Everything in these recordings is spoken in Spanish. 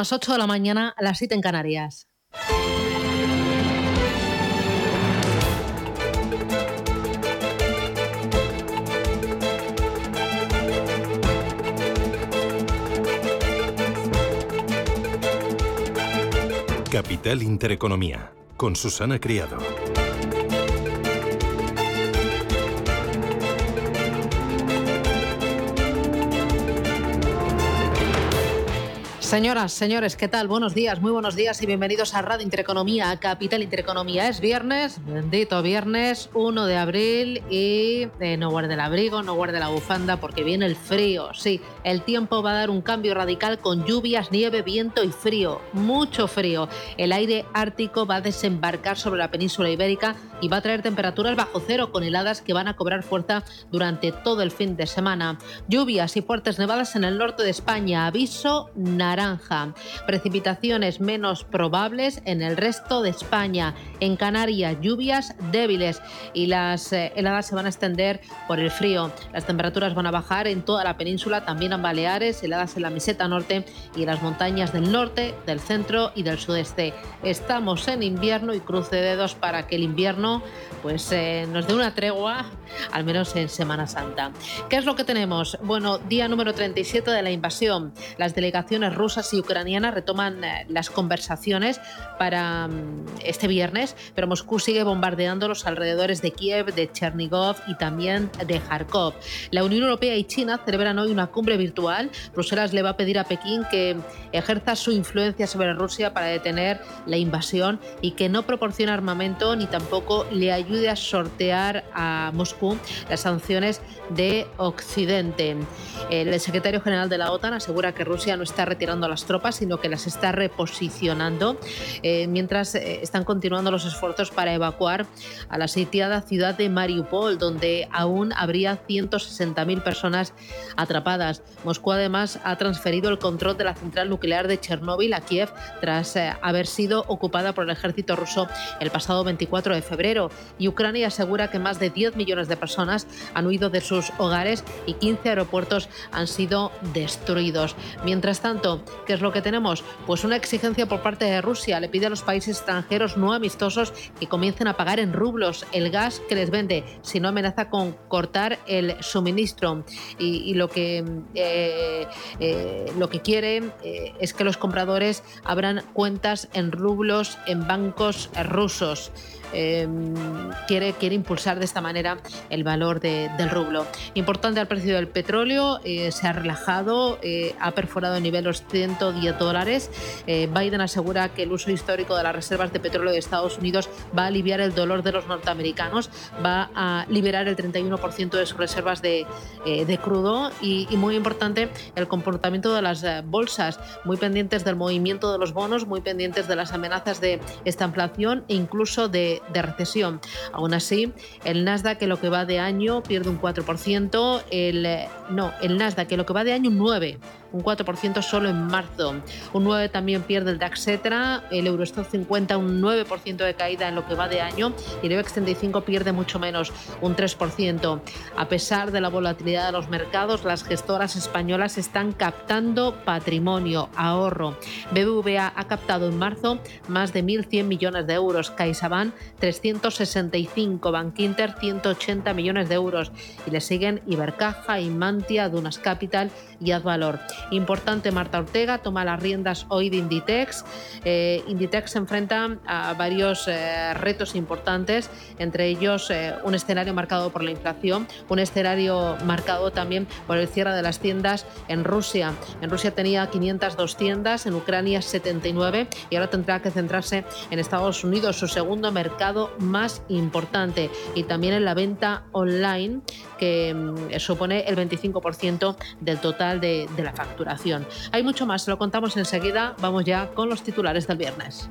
las 8 de la mañana las 7 en Canarias. Capital Intereconomía, con Susana Criado. Señoras, señores, ¿qué tal? Buenos días, muy buenos días y bienvenidos a Radio Intereconomía, a Capital Intereconomía. Es viernes, bendito viernes, 1 de abril y eh, no guarde el abrigo, no guarde la bufanda porque viene el frío. Sí, el tiempo va a dar un cambio radical con lluvias, nieve, viento y frío, mucho frío. El aire ártico va a desembarcar sobre la península ibérica y va a traer temperaturas bajo cero con heladas que van a cobrar fuerza durante todo el fin de semana. Lluvias y fuertes nevadas en el norte de España, aviso naranja Precipitaciones menos probables en el resto de España. En Canarias, lluvias débiles y las eh, heladas se van a extender por el frío. Las temperaturas van a bajar en toda la península, también en Baleares, heladas en la meseta norte y en las montañas del norte, del centro y del sudeste. Estamos en invierno y cruce de dedos para que el invierno pues eh, nos dé una tregua, al menos en Semana Santa. ¿Qué es lo que tenemos? Bueno, día número 37 de la invasión. Las delegaciones rusas rusas y ucranianas retoman eh, las conversaciones para mm, este viernes, pero Moscú sigue bombardeando los alrededores de Kiev, de Chernigov y también de Kharkov. La Unión Europea y China celebran hoy una cumbre virtual. Bruselas le va a pedir a Pekín que ejerza su influencia sobre Rusia para detener la invasión y que no proporcione armamento ni tampoco le ayude a sortear a Moscú las sanciones de Occidente. El secretario general de la OTAN asegura que Rusia no está retirando a las tropas, sino que las está reposicionando, eh, mientras eh, están continuando los esfuerzos para evacuar a la sitiada ciudad de Mariupol, donde aún habría 160.000 personas atrapadas. Moscú además ha transferido el control de la central nuclear de Chernóbil a Kiev tras eh, haber sido ocupada por el ejército ruso el pasado 24 de febrero. Y Ucrania asegura que más de 10 millones de personas han huido de sus hogares y 15 aeropuertos han sido destruidos. Mientras tanto, ¿Qué es lo que tenemos? Pues una exigencia por parte de Rusia. Le pide a los países extranjeros no amistosos que comiencen a pagar en rublos el gas que les vende, si no amenaza con cortar el suministro. Y, lo, que, eh, eh, lo que quiere eh, es que los compradores abran cuentas en rublos en bancos rusos. Em, quiere, quiere impulsar de esta manera el valor del rublo. Importante al precio del petróleo, eh, se ha relajado, eh, ha perforado el nivel los 110 dólares. Eh, Biden asegura que el uso histórico de las reservas de petróleo de Estados Unidos va a aliviar el dolor de los norteamericanos, va a liberar el 31% de sus reservas de, crudo y, y, muy importante el comportamiento de las bolsas, muy pendientes del movimiento de los bonos, muy pendientes de las amenazas de esta inflación e incluso de de, recesión. Aún así, el Nasdaq que lo que va de año pierde un 4%, el, eh, no, el Nasdaq que lo que va de año un 9% un 4% solo en marzo. Un 9% también pierde el DAX Etra, el Eurostock 50 un 9% de caída en lo que va de año y el IBEX 35 pierde mucho menos, un 3%. A pesar de la volatilidad de los mercados, las gestoras españolas están captando patrimonio, ahorro. BBVA ha captado en marzo más de 1.100 millones de euros, CaixaBank 365, Bankinter 180 millones de euros y le siguen Ibercaja, Imantia, Dunas Capital y Advalor. Importante, Marta Ortega toma las riendas hoy de Inditex. Eh, Inditex se enfrenta a varios eh, retos importantes, entre ellos eh, un escenario marcado por la inflación, un escenario marcado también por el cierre de las tiendas en Rusia. En Rusia tenía 502 tiendas, en Ucrania 79 y ahora tendrá que centrarse en Estados Unidos, su segundo mercado más importante, y también en la venta online, que mm, supone el 25% del total de, de la factura. Hay mucho más, lo contamos enseguida. Vamos ya con los titulares del viernes.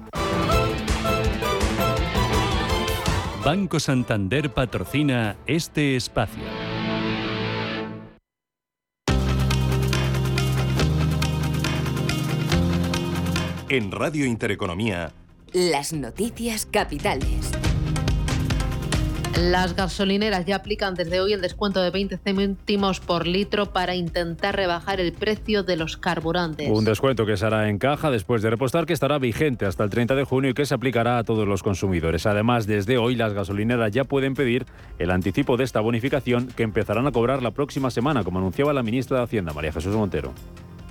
Banco Santander patrocina este espacio. En Radio Intereconomía. Las noticias capitales. Las gasolineras ya aplican desde hoy el descuento de 20 céntimos por litro para intentar rebajar el precio de los carburantes. Un descuento que se hará en caja después de repostar que estará vigente hasta el 30 de junio y que se aplicará a todos los consumidores. Además, desde hoy las gasolineras ya pueden pedir el anticipo de esta bonificación que empezarán a cobrar la próxima semana, como anunciaba la ministra de Hacienda, María Jesús Montero.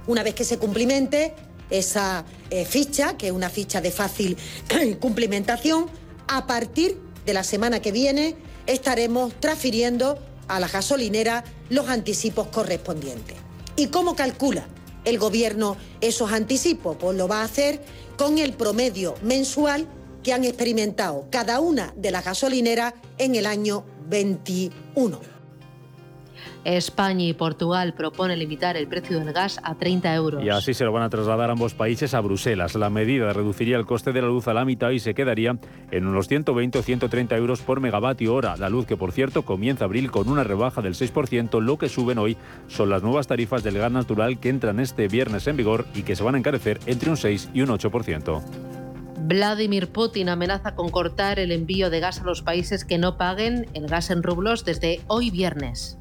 Una vez que se cumplimente esa eh, ficha, que es una ficha de fácil cumplimentación, a partir de la semana que viene estaremos transfiriendo a la gasolinera los anticipos correspondientes. ¿Y cómo calcula el Gobierno esos anticipos? Pues lo va a hacer con el promedio mensual que han experimentado cada una de las gasolineras en el año 21. España y Portugal proponen limitar el precio del gas a 30 euros. Y así se lo van a trasladar ambos países a Bruselas. La medida reduciría el coste de la luz a la mitad y se quedaría en unos 120 o 130 euros por megavatio hora. La luz que, por cierto, comienza abril con una rebaja del 6%. Lo que suben hoy son las nuevas tarifas del gas natural que entran este viernes en vigor y que se van a encarecer entre un 6 y un 8%. Vladimir Putin amenaza con cortar el envío de gas a los países que no paguen el gas en rublos desde hoy viernes.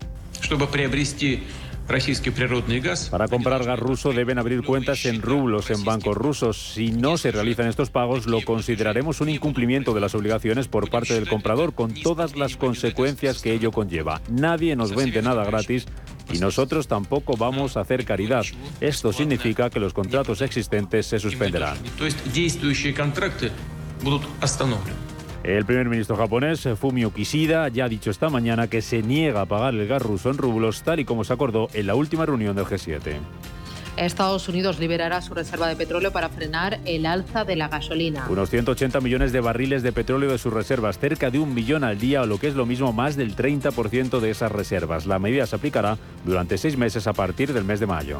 Para comprar gas ruso deben abrir cuentas en rublos en bancos rusos. Si no se realizan estos pagos, lo consideraremos un incumplimiento de las obligaciones por parte del comprador, con todas las consecuencias que ello conlleva. Nadie nos vende nada gratis y nosotros tampoco vamos a hacer caridad. Esto significa que los contratos existentes se suspenderán. El primer ministro japonés, Fumio Kishida, ya ha dicho esta mañana que se niega a pagar el gas ruso en rublos, tal y como se acordó en la última reunión del G7. Estados Unidos liberará su reserva de petróleo para frenar el alza de la gasolina. Unos 180 millones de barriles de petróleo de sus reservas, cerca de un millón al día o lo que es lo mismo más del 30% de esas reservas. La medida se aplicará durante seis meses a partir del mes de mayo.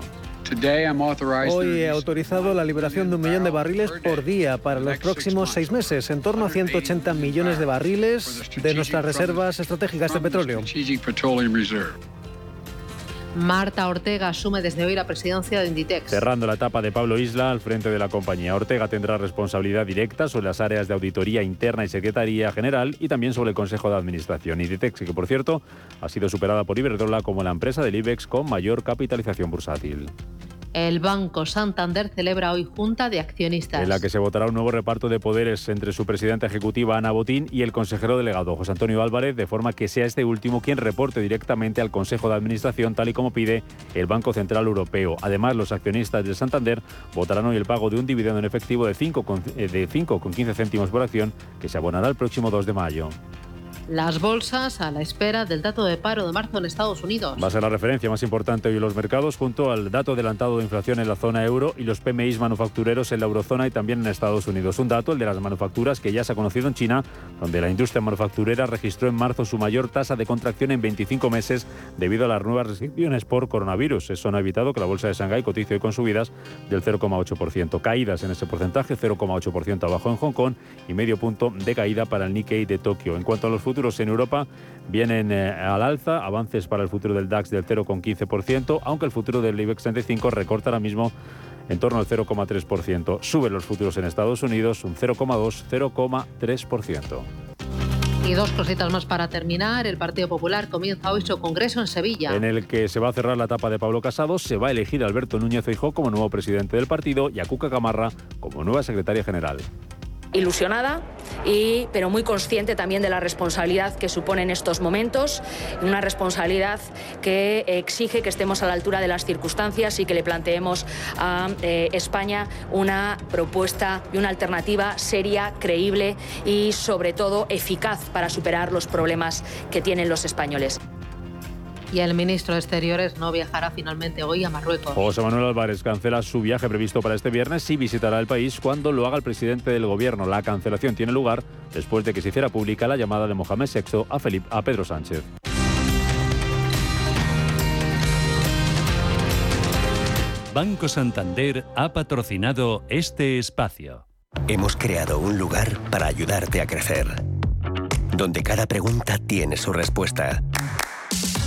Hoy he autorizado la liberación de un millón de barriles por día para los próximos seis meses, en torno a 180 millones de barriles de nuestras reservas estratégicas de petróleo. Marta Ortega asume desde hoy la presidencia de Inditex. Cerrando la etapa de Pablo Isla al frente de la compañía. Ortega tendrá responsabilidad directa sobre las áreas de auditoría interna y secretaría general y también sobre el Consejo de Administración. Inditex, que por cierto ha sido superada por Iberdrola como la empresa del IBEX con mayor capitalización bursátil. El Banco Santander celebra hoy Junta de Accionistas. En la que se votará un nuevo reparto de poderes entre su presidenta ejecutiva Ana Botín y el consejero delegado José Antonio Álvarez, de forma que sea este último quien reporte directamente al Consejo de Administración, tal y como pide el Banco Central Europeo. Además, los accionistas del Santander votarán hoy el pago de un dividendo en efectivo de 5,15 eh, céntimos por acción que se abonará el próximo 2 de mayo las bolsas a la espera del dato de paro de marzo en Estados Unidos. Va a ser la referencia más importante hoy en los mercados junto al dato adelantado de inflación en la zona euro y los PMIs manufactureros en la eurozona y también en Estados Unidos. Un dato, el de las manufacturas, que ya se ha conocido en China, donde la industria manufacturera registró en marzo su mayor tasa de contracción en 25 meses debido a las nuevas restricciones por coronavirus. Eso no ha evitado que la bolsa de Shanghái cotice hoy con subidas del 0,8%. Caídas en ese porcentaje, 0,8% abajo en Hong Kong y medio punto de caída para el Nikkei de Tokio. En cuanto a los en Europa vienen eh, al alza, avances para el futuro del DAX del 0,15%, aunque el futuro del IBEX 35 recorta ahora mismo en torno al 0,3%. Suben los futuros en Estados Unidos un 0,2, 0,3%. Y dos cositas más para terminar. El Partido Popular comienza hoy su congreso en Sevilla. En el que se va a cerrar la etapa de Pablo Casado, se va a elegir a Alberto Núñez Feijóo como nuevo presidente del partido y a Cuca Camarra como nueva secretaria general ilusionada, y, pero muy consciente también de la responsabilidad que supone en estos momentos, una responsabilidad que exige que estemos a la altura de las circunstancias y que le planteemos a eh, España una propuesta y una alternativa seria, creíble y sobre todo eficaz para superar los problemas que tienen los españoles y el ministro de Exteriores no viajará finalmente hoy a Marruecos. José Manuel Álvarez cancela su viaje previsto para este viernes y visitará el país cuando lo haga el presidente del gobierno. La cancelación tiene lugar después de que se hiciera pública la llamada de Mohamed VI a, Felipe, a Pedro Sánchez. Banco Santander ha patrocinado este espacio. Hemos creado un lugar para ayudarte a crecer, donde cada pregunta tiene su respuesta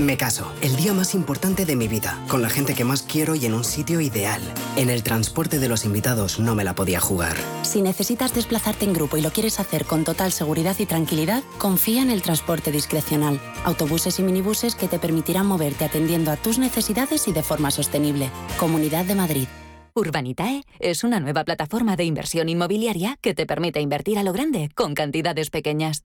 Me caso, el día más importante de mi vida, con la gente que más quiero y en un sitio ideal. En el transporte de los invitados no me la podía jugar. Si necesitas desplazarte en grupo y lo quieres hacer con total seguridad y tranquilidad, confía en el transporte discrecional. Autobuses y minibuses que te permitirán moverte atendiendo a tus necesidades y de forma sostenible. Comunidad de Madrid. Urbanitae es una nueva plataforma de inversión inmobiliaria que te permite invertir a lo grande con cantidades pequeñas.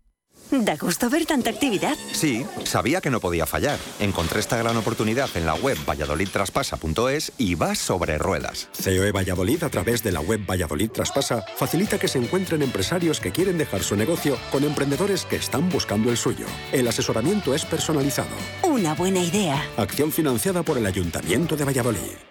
Da gusto ver tanta actividad. Sí, sabía que no podía fallar. Encontré esta gran oportunidad en la web valladolidtraspasa.es y va sobre ruedas. COE Valladolid a través de la web Valladolid Traspasa facilita que se encuentren empresarios que quieren dejar su negocio con emprendedores que están buscando el suyo. El asesoramiento es personalizado. Una buena idea. Acción financiada por el Ayuntamiento de Valladolid.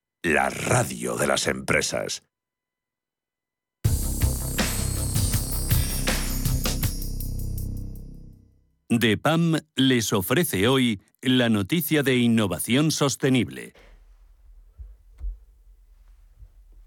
la radio de las empresas. DEPAM les ofrece hoy la noticia de innovación sostenible.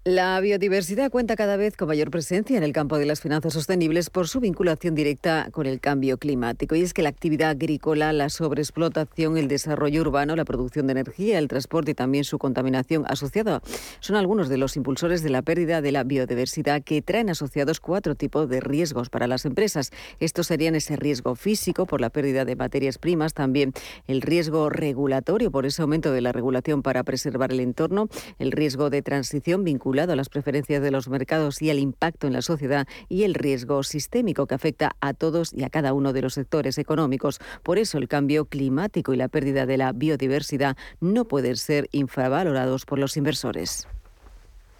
La biodiversidad cuenta cada vez con mayor presencia en el campo de las finanzas sostenibles por su vinculación directa con el cambio climático. Y es que la actividad agrícola, la sobreexplotación, el desarrollo urbano, la producción de energía, el transporte y también su contaminación asociada son algunos de los impulsores de la pérdida de la biodiversidad que traen asociados cuatro tipos de riesgos para las empresas. Estos serían ese riesgo físico por la pérdida de materias primas, también el riesgo regulatorio por ese aumento de la regulación para preservar el entorno, el riesgo de transición vinculado a las preferencias de los mercados y el impacto en la sociedad y el riesgo sistémico que afecta a todos y a cada uno de los sectores económicos. Por eso el cambio climático y la pérdida de la biodiversidad no pueden ser infravalorados por los inversores.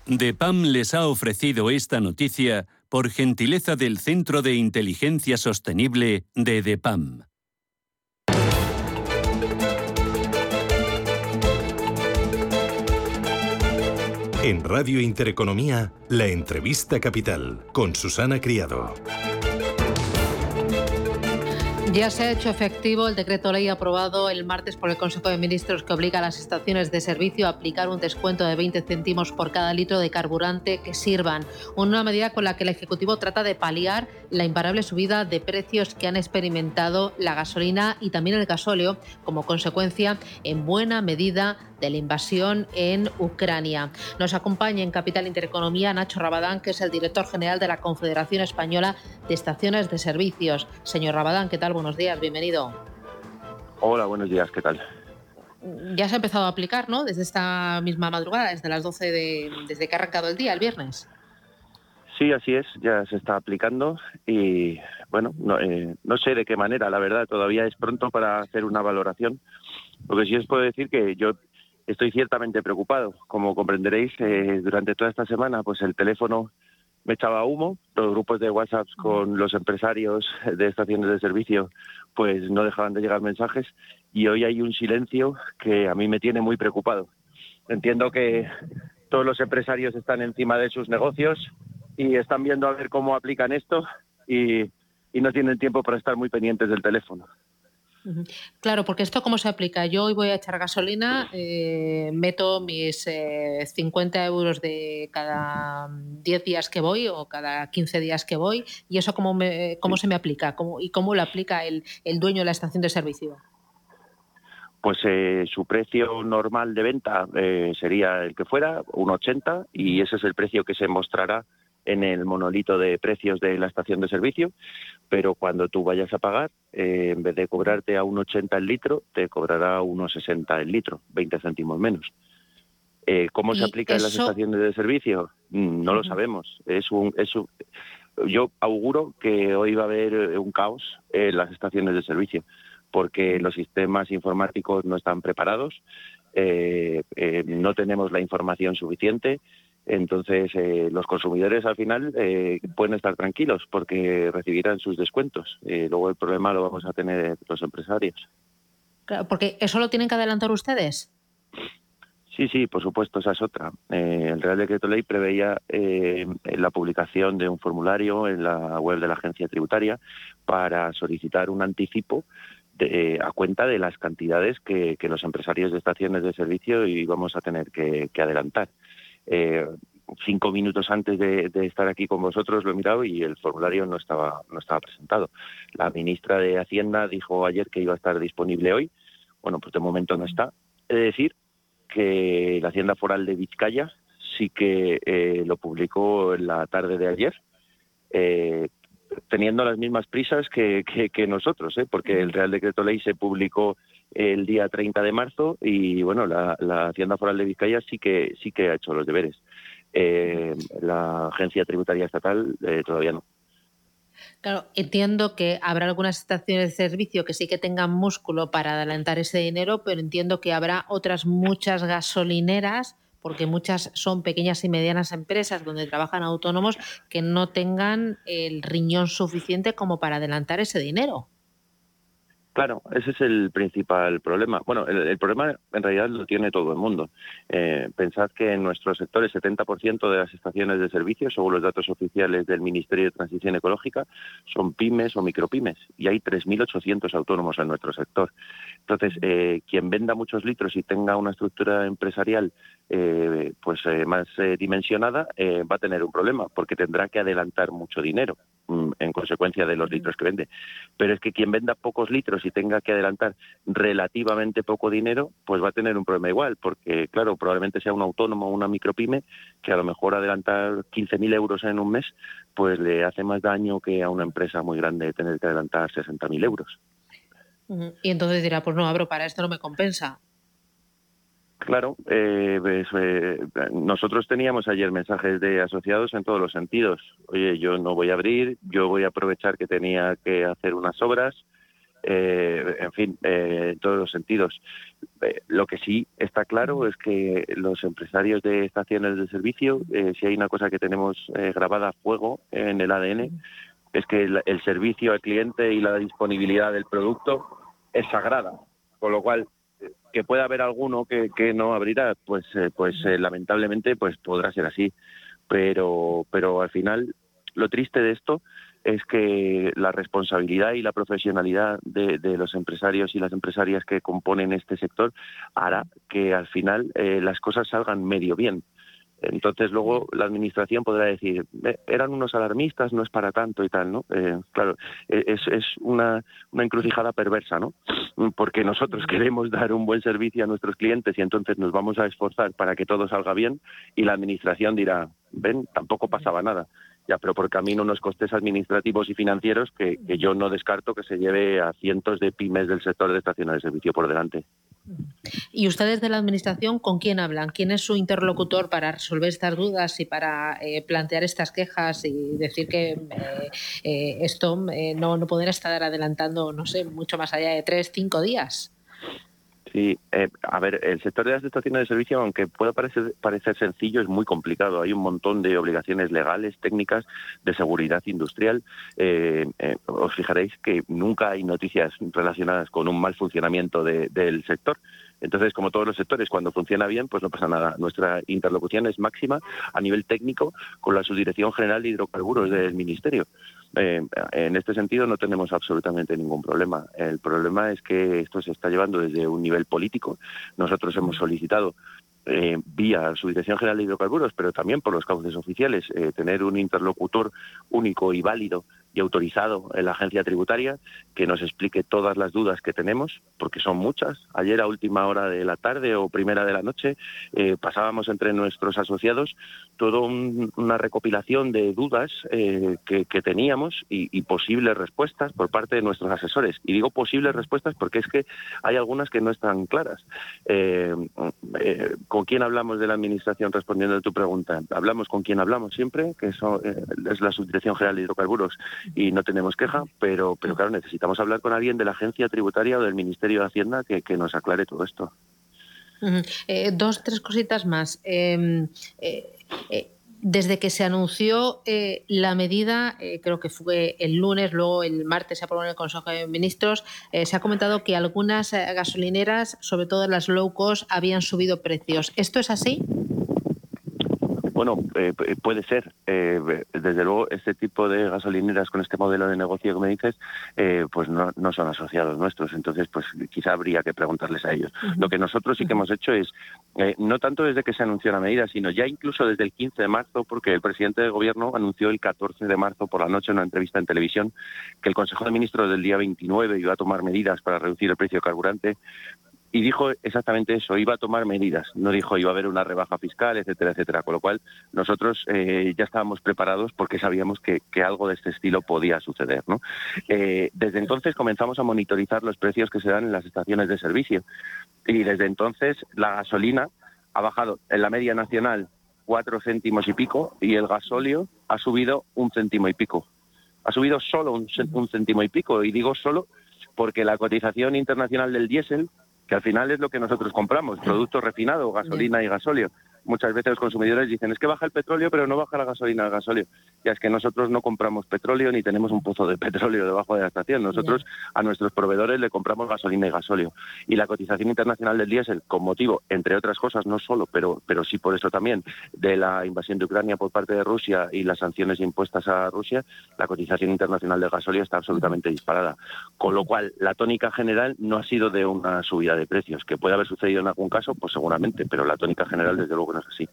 DEPAM les ha ofrecido esta noticia por gentileza del Centro de Inteligencia Sostenible de DEPAM. En Radio Intereconomía, la entrevista capital con Susana Criado. Ya se ha hecho efectivo el decreto ley aprobado el martes por el Consejo de Ministros que obliga a las estaciones de servicio a aplicar un descuento de 20 céntimos por cada litro de carburante que sirvan. Una medida con la que el Ejecutivo trata de paliar la imparable subida de precios que han experimentado la gasolina y también el gasóleo como consecuencia en buena medida de la invasión en Ucrania. Nos acompaña en Capital Intereconomía Nacho Rabadán, que es el director general de la Confederación Española de Estaciones de Servicios. Señor Rabadán, ¿qué tal? Buenos días, bienvenido. Hola, buenos días, ¿qué tal? Ya se ha empezado a aplicar, ¿no? Desde esta misma madrugada, desde las 12 de, desde que ha arrancado el día, el viernes. Sí, así es, ya se está aplicando y bueno, no, eh, no sé de qué manera, la verdad, todavía es pronto para hacer una valoración. Lo que sí os puedo decir que yo estoy ciertamente preocupado. Como comprenderéis, eh, durante toda esta semana, pues el teléfono me echaba humo, los grupos de WhatsApp con los empresarios de estaciones de servicio, pues no dejaban de llegar mensajes y hoy hay un silencio que a mí me tiene muy preocupado. Entiendo que todos los empresarios están encima de sus negocios y están viendo a ver cómo aplican esto y, y no tienen tiempo para estar muy pendientes del teléfono. Claro, porque esto cómo se aplica. Yo hoy voy a echar gasolina, eh, meto mis 50 eh, euros de cada 10 días que voy o cada 15 días que voy, y eso cómo, cómo se me aplica ¿Cómo, y cómo lo aplica el, el dueño de la estación de servicio. Pues eh, su precio normal de venta eh, sería el que fuera, 1,80, y ese es el precio que se mostrará en el monolito de precios de la estación de servicio, pero cuando tú vayas a pagar, eh, en vez de cobrarte a 1,80 el litro, te cobrará 1,60 el litro, 20 céntimos menos. ¿Cómo se aplica en las estaciones de servicio? Mm, no lo sabemos. Es un, es yo auguro que hoy va a haber un caos en las estaciones de servicio porque los sistemas informáticos no están preparados, eh, eh, no tenemos la información suficiente. Entonces, eh, los consumidores al final pueden estar tranquilos porque recibirán sus descuentos. luego el problema lo vamos a tener los empresarios. porque eso lo tienen que adelantar ustedes. Sí, sí, por supuesto, esa es otra. el Real Decreto Ley preveía la publicación de un formulario en la web de la agencia tributaria para solicitar un anticipo a cuenta de las cantidades que, los empresarios de estaciones de servicio íbamos a tener que, adelantar. Eh, cinco minutos antes de, estar aquí con vosotros lo he mirado y el formulario no estaba, no estaba presentado. La ministra de Hacienda dijo ayer que iba a estar disponible hoy. Bueno, pues de momento no está. He de decir que la Hacienda Foral de Vizcaya sí que eh, lo publicó en la tarde de ayer, eh, teniendo las mismas prisas que, nosotros, ¿eh? porque el Real Decreto Ley se publicó el día 30 de marzo y bueno, la, Hacienda Foral de Vizcaya sí que sí que ha hecho los deberes. Eh, la Agencia Tributaria Estatal eh, todavía no. Claro, entiendo que habrá algunas estaciones de servicio que sí que tengan músculo para adelantar ese dinero, pero entiendo que habrá otras muchas gasolineras porque muchas son pequeñas y medianas empresas donde trabajan autónomos que no tengan el riñón suficiente como para adelantar ese dinero. Claro, ese es el principal problema. Bueno, el, problema en realidad lo tiene todo el mundo. Eh, pensad que en nuestro sector el 70% de las estaciones de servicio, según los datos oficiales del Ministerio de Transición Ecológica, son pymes o micropymes y hay 3.800 autónomos en nuestro sector. Entonces, eh, quien venda muchos litros y tenga una estructura empresarial eh, pues más dimensionada va a tener un problema porque tendrá que adelantar mucho dinero en consecuencia de los litros que vende. Pero es que quien venda pocos litros si tenga que adelantar relativamente poco dinero, pues va a tener un problema igual, porque claro, probablemente sea un autónomo o una micropyme que a lo mejor adelantar 15.000 euros en un mes, pues le hace más daño que a una empresa muy grande tener que adelantar 60.000 euros. Y entonces dirá, pues no, abro, para esto no me compensa. Claro, eh, pues, eh, nosotros teníamos ayer mensajes de asociados en todos los sentidos. Oye, yo no voy a abrir, yo voy a aprovechar que tenía que hacer unas obras, eh, en fin, eh, en todos los sentidos. Eh, lo que sí está claro es que los empresarios de estaciones de servicio, si hay una cosa que tenemos grabada a fuego en el ADN, es que el, servicio al cliente y la disponibilidad del producto es sagrada, con lo cual que pueda haber alguno que, que no abrirá, pues, pues lamentablemente pues podrá ser así, pero, pero al final lo triste de esto es que la responsabilidad y la profesionalidad de, los empresarios y las empresarias que componen este sector hará que al final eh, las cosas salgan medio bien. Entonces luego la administración podrá decir, eran unos alarmistas, no es para tanto y tal, ¿no? Eh, claro, e, es, es una, una, encrucijada perversa, ¿no? Porque nosotros queremos dar un buen servicio a nuestros clientes y entonces nos vamos a esforzar para que todo salga bien y la administración dirá, ven, tampoco pasaba nada ya, pero por camino unos costes administrativos y financieros que, yo no descarto que se lleve a cientos de pymes del sector de estaciones de servicio por delante. ¿Y ustedes de la Administración con quién hablan? ¿Quién es su interlocutor para resolver estas dudas y para eh, plantear estas quejas y decir que eh, eh, esto no, no pueden estar adelantando, no sé, mucho más allá de tres, cinco días? Sí, eh, a ver, el sector de las estaciones de servicio, aunque pueda parecer, parecer sencillo, es muy complicado. Hay un montón de obligaciones legales, técnicas, de seguridad industrial. Eh, eh, os fijaréis que nunca hay noticias relacionadas con un mal funcionamiento del sector. Entonces, como todos los sectores, cuando funciona bien, pues no pasa nada. Nuestra interlocución es máxima a nivel técnico con la Subdirección General de Hidrocarburos del Ministerio. En este sentido no tenemos absolutamente ningún problema. El problema es que esto se está llevando desde un nivel político. Nosotros hemos solicitado eh, vía su Dirección General de Hidrocarburos, pero también por los cauces oficiales, eh, tener un interlocutor único y válido y autorizado en la agencia tributaria que nos explique todas las dudas que tenemos, porque son muchas. Ayer a última hora de la tarde o primera de la noche eh, pasábamos entre nuestros asociados toda una recopilación de dudas eh, que, teníamos y, posibles respuestas por parte de nuestros asesores. Y digo posibles respuestas porque es que hay algunas que no están claras. Eh, ¿Con quién hablamos de la Administración respondiendo a tu pregunta? Hablamos con quién hablamos siempre, que eso, es la Subdirección General de Hidrocarburos y no tenemos queja, pero, pero claro, necesitamos hablar con alguien de la agencia tributaria o del Ministerio de Hacienda que, nos aclare todo esto. Eh, dos, tres cositas más. Em, eh, eh, desde que se anunció la medida, creo que fue el lunes, luego el martes se aprobó en el Consejo de Ministros, se ha comentado que algunas gasolineras, sobre todo las low cost, habían subido precios. ¿Esto es así? Bueno, eh, puede ser. Eh, desde luego, este tipo de gasolineras con este modelo de negocio que me dices, eh, pues no, son asociados nuestros. Entonces, pues quizá habría que preguntarles a ellos. Lo que nosotros sí que hemos hecho es, no tanto desde que se anunció la medida, sino ya incluso desde el 15 de marzo, porque el presidente del gobierno anunció el 14 de marzo por la noche en una entrevista en televisión que el Consejo de Ministros del día 29 iba a tomar medidas para reducir el precio del carburante y dijo exactamente eso, iba a tomar medidas, no dijo iba a haber una rebaja fiscal, etcétera, etcétera, con lo cual nosotros eh, ya estábamos preparados porque sabíamos que, algo de este estilo podía suceder. ¿no? Eh, desde entonces comenzamos a monitorizar los precios que se dan en las estaciones de servicio y desde entonces la gasolina ha bajado en la media nacional cuatro céntimos y pico y el gasóleo ha subido un céntimo y pico. Ha subido solo un, un céntimo y pico y digo solo porque la cotización internacional del diésel que al final es lo que nosotros compramos, producto refinado, gasolina y gasóleo muchas veces los consumidores dicen es que baja el petróleo pero no baja la gasolina el gasóleo. Ya es que nosotros no compramos petróleo ni tenemos un pozo de petróleo debajo de la estación. Nosotros a nuestros proveedores le compramos gasolina y gasóleo. Y la cotización internacional del diésel, con motivo, entre otras cosas, no solo, pero, pero sí por eso también, de la invasión de Ucrania por parte de Rusia y las sanciones impuestas a Rusia, la cotización internacional del gasóleo está absolutamente disparada. Con lo cual, la tónica general no ha sido de una subida de precios. Que puede haber sucedido en algún caso, pues seguramente, pero la tónica general, desde luego, así.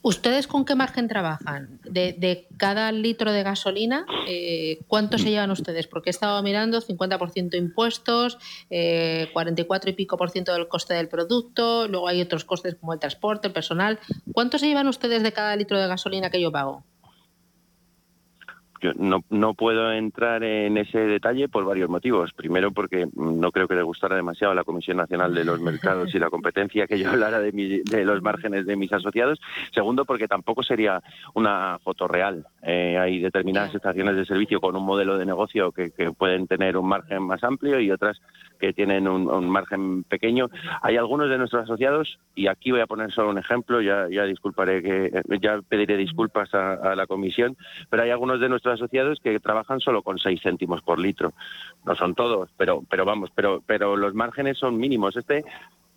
¿Ustedes con qué margen trabajan? De, cada litro de gasolina, eh, ¿cuánto se llevan ustedes? Porque he estado mirando 50% impuestos, 44 eh, y pico por ciento del coste del producto, luego hay otros costes como el transporte, el personal. ¿Cuánto se llevan ustedes de cada litro de gasolina que yo pago? Yo no, no puedo entrar en ese detalle por varios motivos. Primero, porque no creo que le gustara demasiado a la Comisión Nacional de los Mercados y la Competencia que yo hablara de, de los márgenes de mis asociados. Segundo, porque tampoco sería una foto real. Eh, hay determinadas estaciones de servicio con un modelo de negocio que, pueden tener un margen más amplio y otras que tienen un, margen pequeño. Hay algunos de nuestros asociados, y aquí voy a poner solo un ejemplo, ya, ya disculparé que ya pediré disculpas a, a la Comisión, pero hay algunos de nuestros asociados que trabajan solo con 6 céntimos por litro. No son todos, pero, pero vamos, pero, pero los márgenes son mínimos. Este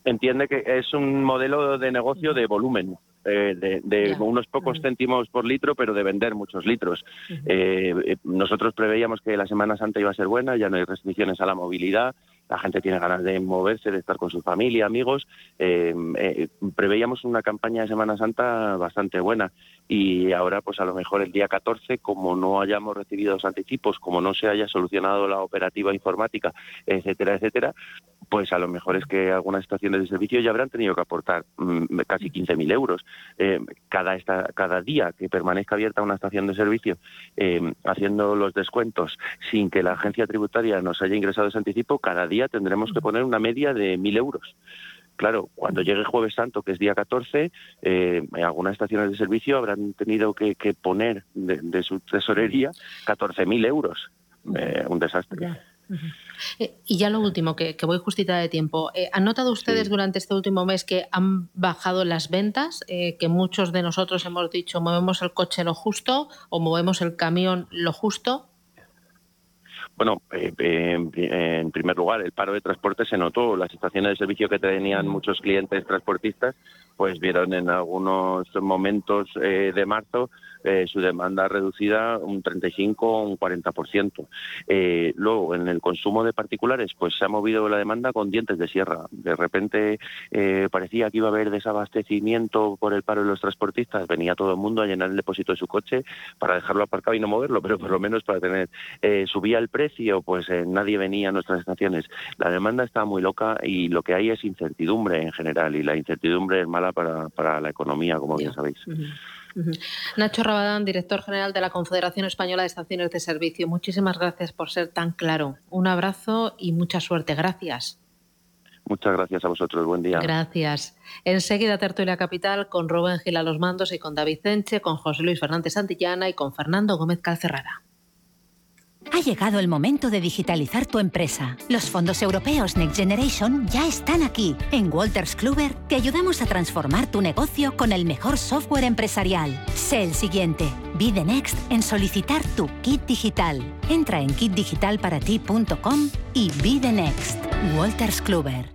entiende que es un modelo de negocio de volumen. Eh, de, unos pocos céntimos por litro, pero de vender muchos litros. Eh, eh, nosotros preveíamos que la Semana Santa iba a ser buena, ya no hay restricciones a la movilidad, la gente tiene ganas de moverse, de estar con su familia, amigos. preveíamos una campaña de Semana Santa bastante buena y ahora pues a lo mejor el día 14 como no hayamos recibido los anticipos como no se haya solucionado la operativa informática etcétera etcétera pues a lo mejor es que algunas estaciones de servicio ya habrán tenido que aportar mm, casi 15.000 euros. Eh, cada esta, cada día que permanezca abierta una estación de servicio eh, haciendo los descuentos sin que la agencia tributaria nos haya ingresado ese anticipo cada día tendremos que poner una media de 1.000 euros Claro, cuando llegue Jueves Santo, que es día 14, eh, algunas estaciones de servicio habrán tenido que, poner de, su tesorería 14.000 euros. Eh, un desastre. Eh, y ya lo último, que, voy justita de tiempo. Eh, ¿Han notado ustedes durante este último mes que han bajado las ventas? que muchos de nosotros hemos dicho, movemos el coche lo justo o movemos el camión lo justo. Bueno, eh, en primer lugar, el paro de transporte se notó. Las estaciones de servicio que tenían muchos clientes transportistas, pues vieron en algunos momentos eh, de marzo eh, su demanda reducida un 35 o un 40%. Eh, luego, en el consumo de particulares, pues se ha movido la demanda con dientes de sierra. De repente eh, parecía que iba a haber desabastecimiento por el paro de los transportistas. Venía todo el mundo a llenar el depósito de su coche para dejarlo aparcado y no moverlo, pero por lo menos para tener. subía el precio, pues nadie venía a nuestras estaciones. La demanda está muy loca y lo que hay es incertidumbre en general y la incertidumbre es mala para, para la economía, como bien sabéis. Nacho Rabadán, director general de la Confederación Española de Estaciones de Servicio. Muchísimas gracias por ser tan claro. Un abrazo y mucha suerte. Gracias. Muchas gracias a vosotros. Buen día. Gracias. Enseguida Tertulia Capital con Rubén Gil a los mandos y con David Cenche, con José Luis Fernández Santillana y con Fernando Gómez Calcerrada. Ha llegado el momento de digitalizar tu empresa. Los fondos europeos Next Generation ya están aquí. En Walters Kluber te ayudamos a transformar tu negocio con el mejor software empresarial. Sé el siguiente. Be the next en solicitar tu kit digital. Entra en kitdigitalparati.com y be the next. Walters Kluber.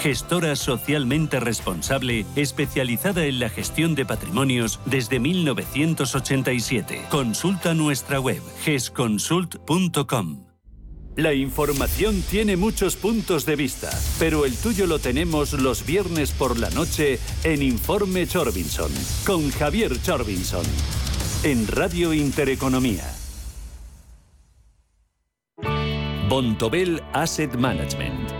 gestora socialmente responsable especializada en la gestión de patrimonios desde 1987. Consulta nuestra web gesconsult.com. La información tiene muchos puntos de vista, pero el tuyo lo tenemos los viernes por la noche en Informe Chorbinson, con Javier Chorbinson, en Radio Intereconomía. Bontobel Asset Management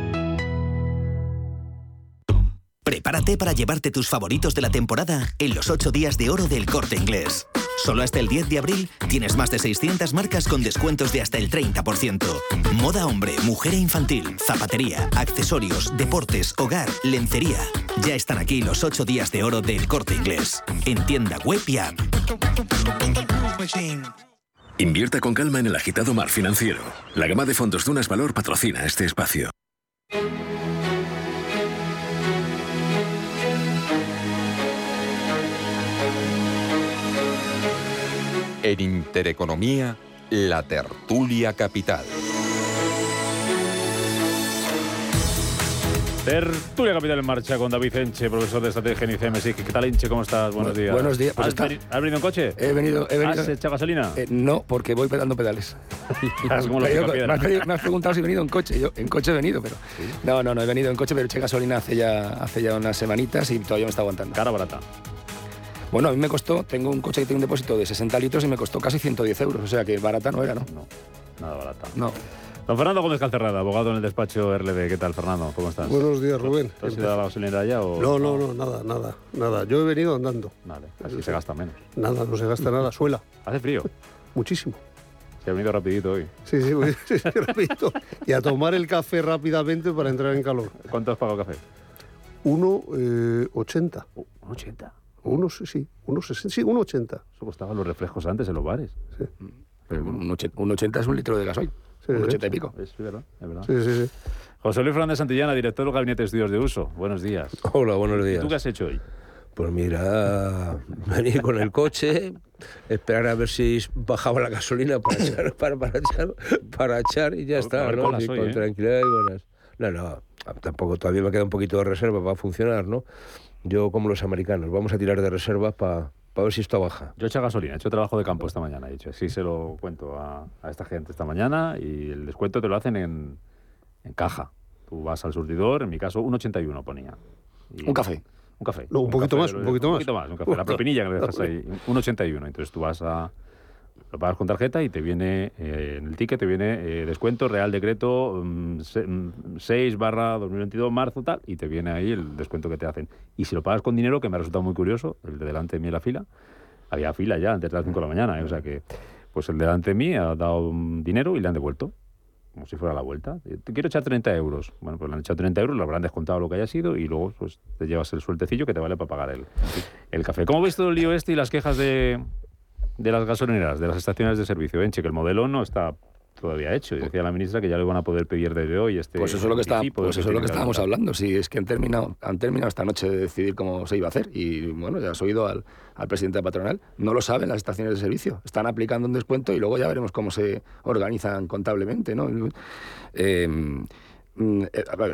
Prepárate para llevarte tus favoritos de la temporada en los 8 días de oro del corte inglés. Solo hasta el 10 de abril tienes más de 600 marcas con descuentos de hasta el 30%. Moda hombre, mujer e infantil, zapatería, accesorios, deportes, hogar, lencería. Ya están aquí los 8 días de oro del corte inglés. En tienda web y. Invierta con calma en el agitado mar financiero. La gama de fondos Dunas Valor patrocina este espacio. En Intereconomía, la tertulia capital. Tertulia Capital en marcha con David Enche, profesor de estrategia en ICMS. ¿Qué tal, Enche? ¿Cómo estás? Buenos días. Buenos días. Pues ¿Has, venido en coche? He venido. He venido. ¿Has echado gasolina? Eh, no, porque voy pedando pedales. me, has, me, has, preguntado si he venido en coche. Yo en coche he venido, pero. No, no, no, he venido en coche, pero eché gasolina hace ya, hace ya unas semanitas y todavía me está aguantando. ¿Cara barata? Bueno, a mí me costó, tengo un coche que tiene un depósito de 60 litros y me costó casi 110 euros, o sea que barata no era, ¿no? No, nada barata. No. Don Fernando Gómez Calcerrada, abogado en el despacho RLB. ¿Qué tal, Fernando? ¿Cómo estás? Buenos días, Rubén. ¿Has ido a la gasolinera ya o...? No, no, no, nada, nada, nada. Yo he venido andando. Vale, así se gasta menos. Nada, no se gasta nada. Suela. ¿Hace frío? Muchísimo. Se ha venido rapidito hoy. Sí, sí, sí, rapidito. Y a tomar el café rápidamente para entrar en calor. ¿Cuánto has pagado café? 1,80. Eh, ¿1,80? Uno, sí, sí, 1,60. Sí, 1,80. Eso costaban los reflejos antes en los bares. Sí. Pero un 1,80 es un litro de gasoil. Sí, un 80 y pico. Es verdad, es verdad. Sí, sí, sí. José Luis Fernández Santillana, director del Gabinete de Estudios de Uso. Buenos días. Hola, buenos días. ¿Tú qué has hecho hoy? Pues mira, venir con el coche, esperar a ver si bajaba la gasolina para echar, para, para echar, para echar y ya está, ¿no? Y con ¿eh? tranquilidad y buenas. No, no, tampoco, todavía me queda un poquito de reserva para funcionar, ¿no? Yo como los americanos, vamos a tirar de reservas para para ver si esto baja. Yo he hecho gasolina, he hecho trabajo de campo esta mañana, he dicho. Así se lo cuento a, a, esta gente esta mañana y el descuento te lo hacen en, en caja. Tú vas al surtidor, en mi caso 1,81 ponía. Y un café. Un café. No, un, un poquito café, más, un poquito un más. poquito más, un café. La propinilla que le dejas ahí, 1,81. Entonces tú vas a... Lo pagas con tarjeta y te viene, eh, en el ticket te viene eh, descuento, Real Decreto um, 6 barra 2022, marzo, tal, y te viene ahí el descuento que te hacen. Y si lo pagas con dinero, que me ha resultado muy curioso, el de delante de mí en la fila, había fila ya antes de las 5 de la mañana, ¿eh? o sea que pues el delante de mí ha dado dinero y le han devuelto, como si fuera la vuelta. Te quiero echar 30 euros. Bueno, pues le han echado 30 euros, lo habrán descontado lo que haya sido y luego pues te llevas el sueltecillo que te vale para pagar el, el café. ¿Cómo ves todo el lío este y las quejas de, de las gasolineras, de las estaciones de servicio? Que el modelo no está todavía hecho. Y decía la ministra que ya lo van a poder pedir desde hoy. Este pues eso es lo que, está, pues eso es lo que estábamos hablando. Sí, es que han terminado, han terminado esta noche de decidir cómo se iba a hacer. Y bueno, ya has oído al, al presidente de patronal. No lo saben las estaciones de servicio. Están aplicando un descuento y luego ya veremos cómo se organizan contablemente. ¿no? Eh,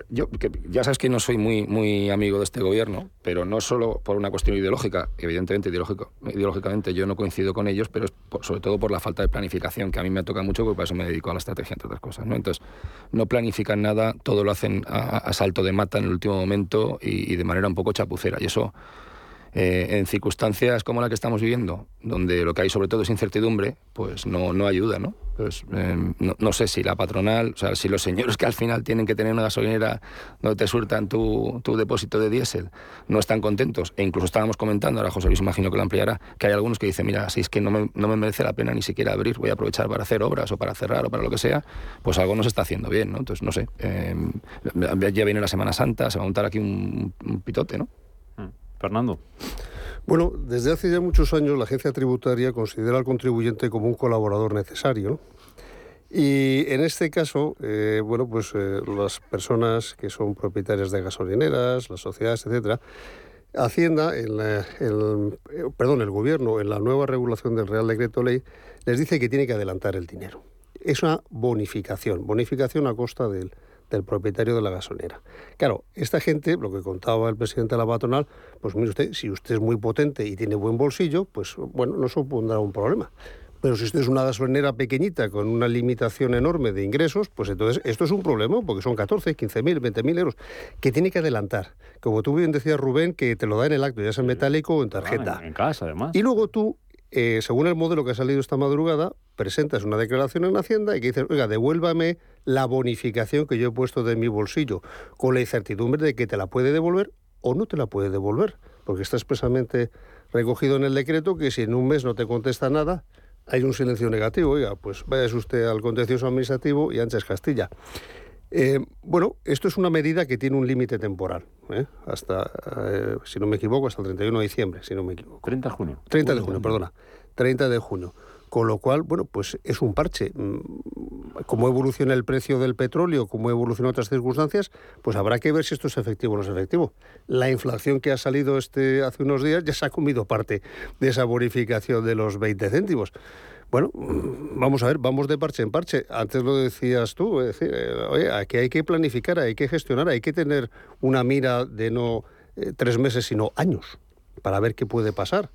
yo que ya sabes que no soy muy, muy amigo de este gobierno, pero no solo por una cuestión ideológica, evidentemente ideológico, ideológicamente yo no coincido con ellos, pero es por, sobre todo por la falta de planificación, que a mí me toca mucho, porque para eso me dedico a la estrategia, entre otras cosas. ¿no? Entonces, no planifican nada, todo lo hacen a, a salto de mata en el último momento y, y de manera un poco chapucera. Y eso, eh, en circunstancias como la que estamos viviendo, donde lo que hay sobre todo es incertidumbre, pues no, no ayuda, ¿no? Pues, eh, no, sé si la patronal, o sea, si los señores que al final tienen que tener una gasolinera donde te surtan tu, tu depósito de diésel no están contentos, e incluso estábamos comentando, ahora José Luis imagino que lo ampliará, que hay algunos que dicen, mira, si es que no me, no me merece la pena ni siquiera abrir, voy a aprovechar para hacer obras o para cerrar o para lo que sea, pues algo no se está haciendo bien, ¿no? Entonces, no sé, eh, ya viene la Semana Santa, se va a montar aquí un pitote, ¿no? Fernando. Bueno, desde hace ya muchos años la agencia tributaria considera al contribuyente como un colaborador necesario. Y en este caso, eh, bueno, pues eh, las personas que son propietarias de gasolineras, las sociedades, etcétera, Hacienda, perdón, el gobierno, en la nueva regulación del Real Decreto Ley, les dice que tiene que adelantar el dinero. Es una bonificación, bonificación a costa del, del propietario de la gasolinera. Claro, esta gente, lo que contaba el presidente de la patronal, pues mire usted, si usted es muy potente y tiene buen bolsillo, pues bueno, no supondrá un problema. Pero si usted es una gasolinera pequeñita con una limitación enorme de ingresos, pues entonces esto es un problema, porque son 14, 15 mil, 20 mil euros, que tiene que adelantar. Como tú bien decías, Rubén, que te lo da en el acto, ya sea en metálico o en tarjeta. Ah, en, en casa, además. Y luego tú eh, según el modelo que ha salido esta madrugada, presentas una declaración en Hacienda y que dices, oiga, devuélvame la bonificación que yo he puesto de mi bolsillo, con la incertidumbre de que te la puede devolver o no te la puede devolver, porque está expresamente recogido en el decreto que si en un mes no te contesta nada, hay un silencio negativo, oiga, pues váyase usted al contencioso administrativo y ancha es Castilla. Eh, bueno, esto es una medida que tiene un límite temporal, ¿eh? hasta, eh, si no me equivoco, hasta el 31 de diciembre, si no me equivoco. 30 de junio. 30 de junio, perdona. 30 de junio. Con lo cual, bueno, pues es un parche. Como evoluciona el precio del petróleo, como evolucionan otras circunstancias, pues habrá que ver si esto es efectivo o no es efectivo. La inflación que ha salido este hace unos días ya se ha comido parte de esa bonificación de los 20 céntimos. Bueno, vamos a ver, vamos de parche en parche. Antes lo decías tú, es decir, eh, oye, aquí hay que planificar, hay que gestionar, hay que tener una mira de no eh, tres meses, sino años, para ver qué puede pasar.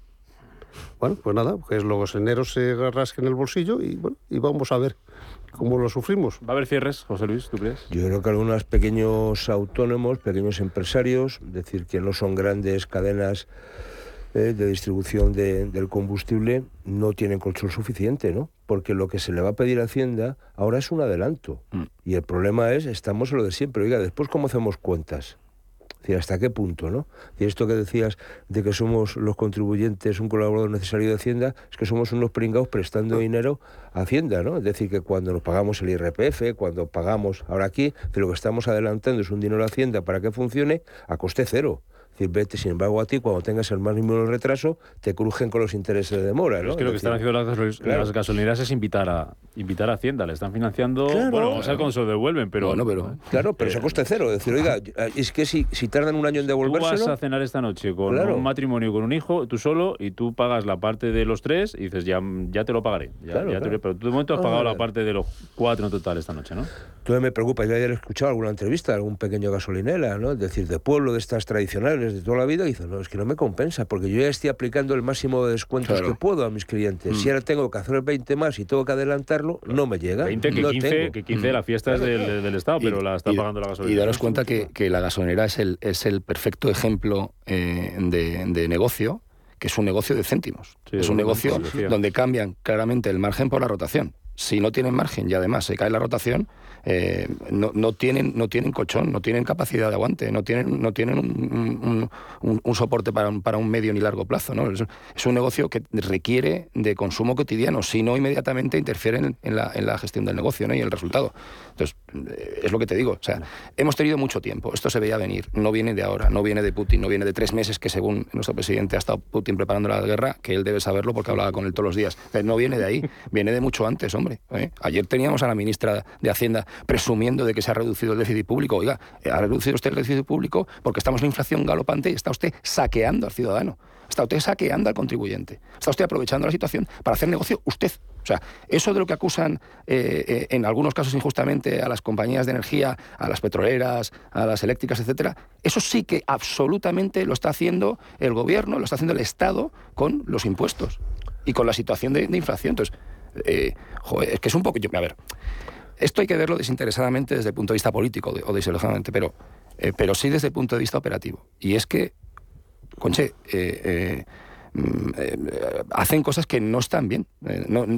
Bueno, pues nada, pues los eneros se rasquen el bolsillo y bueno, y vamos a ver cómo lo sufrimos. ¿Va a haber cierres, José Luis, tú crees? Yo creo que algunos pequeños autónomos, pequeños empresarios, es decir, que no son grandes cadenas eh, de distribución de, del combustible, no tienen colchón suficiente, ¿no? Porque lo que se le va a pedir a Hacienda ahora es un adelanto. Mm. Y el problema es, estamos en lo de siempre. Oiga, después, ¿cómo hacemos cuentas? Decir, ¿hasta qué punto, no? Y esto que decías de que somos los contribuyentes un colaborador necesario de Hacienda, es que somos unos pringados prestando dinero a Hacienda, ¿no? Es decir, que cuando nos pagamos el IRPF, cuando pagamos ahora aquí, lo que estamos adelantando es un dinero a Hacienda para que funcione a coste cero vete, sin embargo, a ti, cuando tengas el más mínimo retraso, te crujen con los intereses de demora. ¿no? Es que lo que están haciendo las, gasolineras es invitar a invitar a Hacienda. Le están financiando. bueno, vamos a ver cómo se lo devuelven, pero. pero claro, pero eso eh, coste cero. Es decir, oiga, es que si, si tardan un año en devolvérselo. Tú vas a cenar esta noche con un matrimonio, con un hijo, tú solo, y tú pagas la parte de los tres y dices, ya, ya te lo pagaré. Ya, pero tú de momento has ah, pagado la parte de los cuatro en total esta noche, ¿no? Tú me preocupa, yo ayer he escuchado alguna entrevista de algún pequeño gasolinera, ¿no? Es decir, de pueblo, de estas tradicionales, de toda la vida, y dice, no, es que no me compensa, porque yo ya estoy aplicando el máximo de descuentos que puedo a mis clientes. Si mm. ahora tengo que hacer 20 más y tengo que adelantarlo, no me llega. 20, que, 15, que 15 la fiesta es del, Estado, pero la está pagando la gasolinera. Y daros cuenta que, que, la gasolinera es el, es el perfecto ejemplo eh, de, de negocio que es un negocio de céntimos. es un negocio donde cambian claramente el margen por la rotación. Si no tienen margen y además se cae la rotación, eh, no, no, tienen, no tienen colchón, no tienen capacidad de aguante, no tienen, no tienen un, un, soporte para, para, un medio ni largo plazo. ¿no? Es, un negocio que requiere de consumo cotidiano, si no inmediatamente interfieren en, la, en la, gestión del negocio ¿no? y el resultado. Entonces, eh, es lo que te digo. O sea, hemos tenido mucho tiempo, esto se veía venir, no viene de ahora, no viene de Putin, no viene de tres meses que según nuestro presidente ha estado Putin preparando la guerra, que él debe saberlo porque hablaba con él todos los días. no viene de ahí, viene de mucho antes, hombre. ¿eh? Ayer teníamos a la ministra de Hacienda presumiendo de que se ha reducido el déficit público. Oiga, ha reducido usted el déficit público porque estamos en la inflación galopante y está usted saqueando al ciudadano. Está usted saqueando al contribuyente. Está usted aprovechando la situación para hacer negocio usted. O sea, eso de lo que acusan eh, eh, en algunos casos injustamente a las compañías de energía, a las petroleras, a las eléctricas, etcétera, eso sí que absolutamente lo está haciendo el gobierno, lo está haciendo el Estado con los impuestos y con la situación de, inflación. Entonces, eh, es que es un poco. a ver, esto hay que verlo desinteresadamente desde el punto de vista político o desinteresadamente, pero, eh, pero sí desde el punto de vista operativo. Y es que, Conche, eh, mm, hacen cosas que no están bien.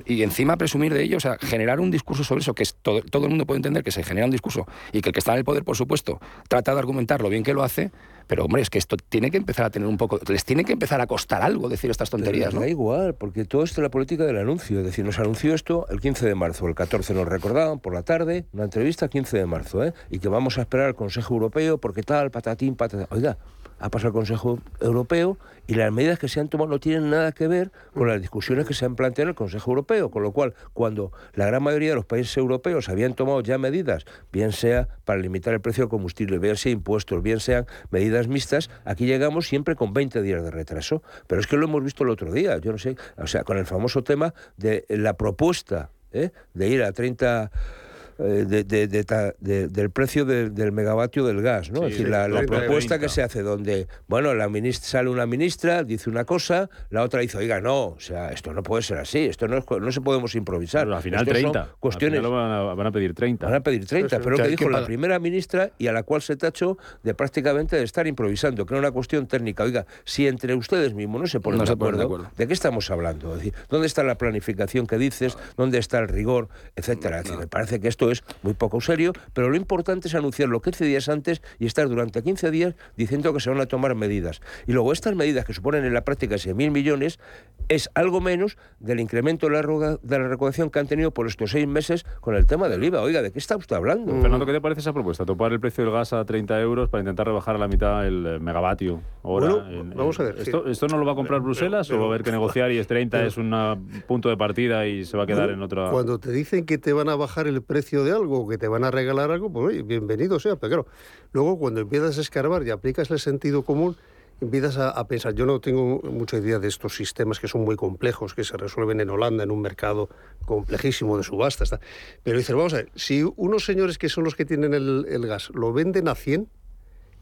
y encima presumir de ello, o sea, generar un discurso sobre eso, que es todo, todo, el mundo puede entender que se genera un discurso y que el que está en el poder, por supuesto, trata de argumentar lo bien que lo hace, pero hombre, es que esto tiene que empezar a tener un poco, les tiene que empezar a costar algo decir estas tonterías, ¿no? Da igual, porque todo esto es la política del anuncio. Es decir, nos anunció esto el 15 de marzo, el 14 nos recordaban por la tarde, una entrevista el 15 de marzo, ¿eh? Y que vamos a esperar al Consejo Europeo porque tal, patatín, patatín. Oiga, ha pasado el Consejo Europeo y las medidas que se han tomado no tienen nada que ver con las discusiones que se han planteado en el Consejo Europeo, con lo cual cuando la gran mayoría de los países europeos habían tomado ya medidas, bien sea para limitar el precio del combustible, bien sea impuestos, bien sean medidas mixtas, aquí llegamos siempre con 20 días de retraso. Pero es que lo hemos visto el otro día, yo no sé, o sea, con el famoso tema de la propuesta ¿eh? de ir a 30 eh, de, del precio del megavatio del gas, ¿no? es decir, la, propuesta que se hace donde, bueno, la ministra, sale una ministra, dice una cosa, la otra dice, oiga, no, o sea, esto no puede ser así, esto no, no se podemos improvisar. al final 30. Cuestiones, van, a, pedir 30. Van a pedir 30, pero lo que dijo la primera ministra y a la cual se tachó de prácticamente de estar improvisando, que era una cuestión técnica. Oiga, si entre ustedes mismos no se ponen, de, acuerdo, de, qué estamos hablando? Es decir, ¿dónde está la planificación que dices? ¿Dónde está el rigor? Etcétera. decir, me parece que esto es muy poco serio, pero lo importante es anunciarlo 15 días antes y estar durante 15 días diciendo que se van a tomar medidas. Y luego estas medidas que suponen en la práctica 6.000 millones es algo menos del incremento de la, de la recaudación que han tenido por estos seis meses con el tema del IVA. Oiga, ¿de qué está usted hablando? Fernando, ¿qué te parece esa propuesta? Topar el precio del gas a 30 euros para intentar rebajar a la mitad el eh, megavatio. Ahora, vamos a ver. ¿Esto, no lo va a comprar Bruselas o va a haber que negociar y es 30 es un punto de partida y se va a quedar en otra... Cuando te dicen que te van a bajar el precio de algo, que te van a regalar algo, pues bienvenido sea. Pero claro, luego cuando empiezas a escarbar y aplicas el sentido común, empiezas a, pensar, yo no tengo mucha idea de estos sistemas que son muy complejos, que se resuelven en Holanda, en un mercado complejísimo de subasta, pero dices, vamos a ver, si unos señores que son los que tienen el, gas lo venden a 100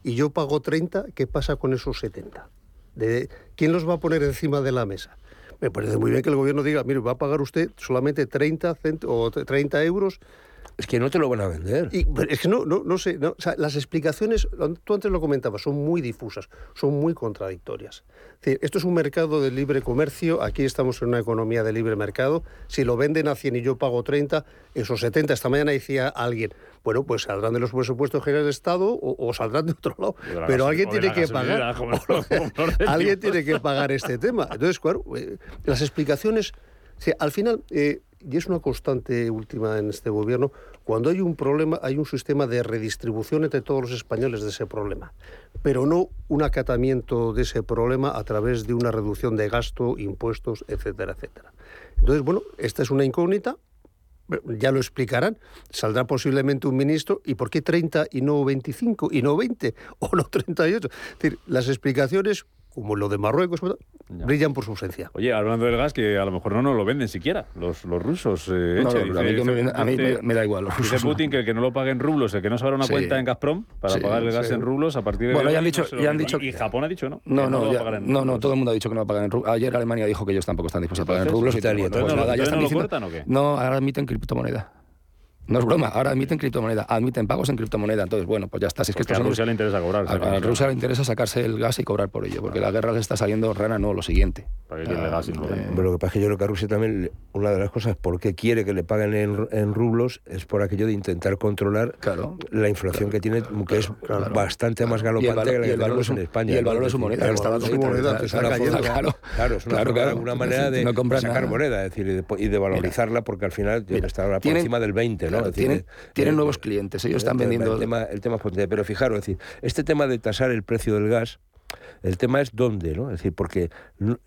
y yo pago 30, ¿qué pasa con esos 70? De, ¿Quién los va a poner encima de la mesa? Me parece muy bien que el gobierno diga, mire, va a pagar usted solamente 30 o 30 euros Es que no te lo van a vender. Y, es que no, no, no sé, no, o sea, las explicaciones, tú antes lo comentabas, son muy difusas, son muy contradictorias. Es decir, esto es un mercado de libre comercio, aquí estamos en una economía de libre mercado, si lo venden a 100 y yo pago 30, esos 70, esta mañana decía alguien, bueno, pues saldrán de los presupuestos generales del Estado o, o saldrán de otro lado, pero alguien tiene que pagar, alguien tiene que pagar este tema. Entonces, claro, eh, las explicaciones, o sea, al final... Eh, y es una constante última en este gobierno, cuando hay un problema hay un sistema de redistribución entre todos los españoles de ese problema, pero no un acatamiento de ese problema a través de una reducción de gasto, impuestos, etcétera, etcétera. Entonces, bueno, esta es una incógnita, ya lo explicarán, saldrá posiblemente un ministro, ¿y por qué 30 y no 25 y no 20 o no 38? Es decir, las explicaciones como lo de Marruecos, brillan por su ausencia. Oye, hablando del gas, que a lo mejor no nos lo venden siquiera los, los rusos. Eh, a, mí, me, da igual. dice Putin que, que no lo paguen rublos, el que no se abra una cuenta en Gazprom para pagar el gas en rublos a partir de. Bueno, ya han dicho. Ya han dicho y, Japón ha dicho no. No, no, no, no, todo el mundo ha dicho que no va a pagar en rublos. Ayer Alemania dijo que ellos tampoco están dispuestos a pagar en rublos. Italia, pues nada, ya están diciendo. No, ahora admiten criptomoneda. No es broma, ahora admiten criptomoneda, admiten pagos en criptomoneda. Entonces, bueno, pues ya está. Si es que a Rusia le interesa cobrar. A, Rusia le interesa sacarse el gas y cobrar por ello, porque la guerra le está saliendo rana, no, lo siguiente. ¿Para qué gas eh, Pero lo que pasa es que yo creo que a Rusia también, una de las cosas por qué quiere que le paguen en, rublos es por aquello de intentar controlar la inflación que tiene, que es bastante más galopante que la que tenemos en España. Y el valor de su moneda, el valor de su moneda Claro, es una, manera de sacar moneda, es decir, y de valorizarla, porque al final está por encima del 20, ¿no? Tienen nuevos clientes, ellos están vendiendo... El tema, el tema pero fijaros, es decir, este tema de tasar el precio del gas, el tema es dónde, ¿no? Es decir, porque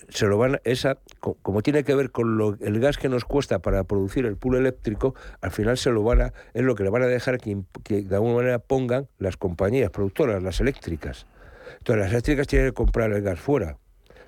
se lo van esa como tiene que ver con lo, el gas que nos cuesta para producir el pool eléctrico, al final se lo van a es lo que le van a dejar que, que de alguna manera pongan las compañías productoras, las eléctricas. Entonces las eléctricas tienen que comprar el gas fuera.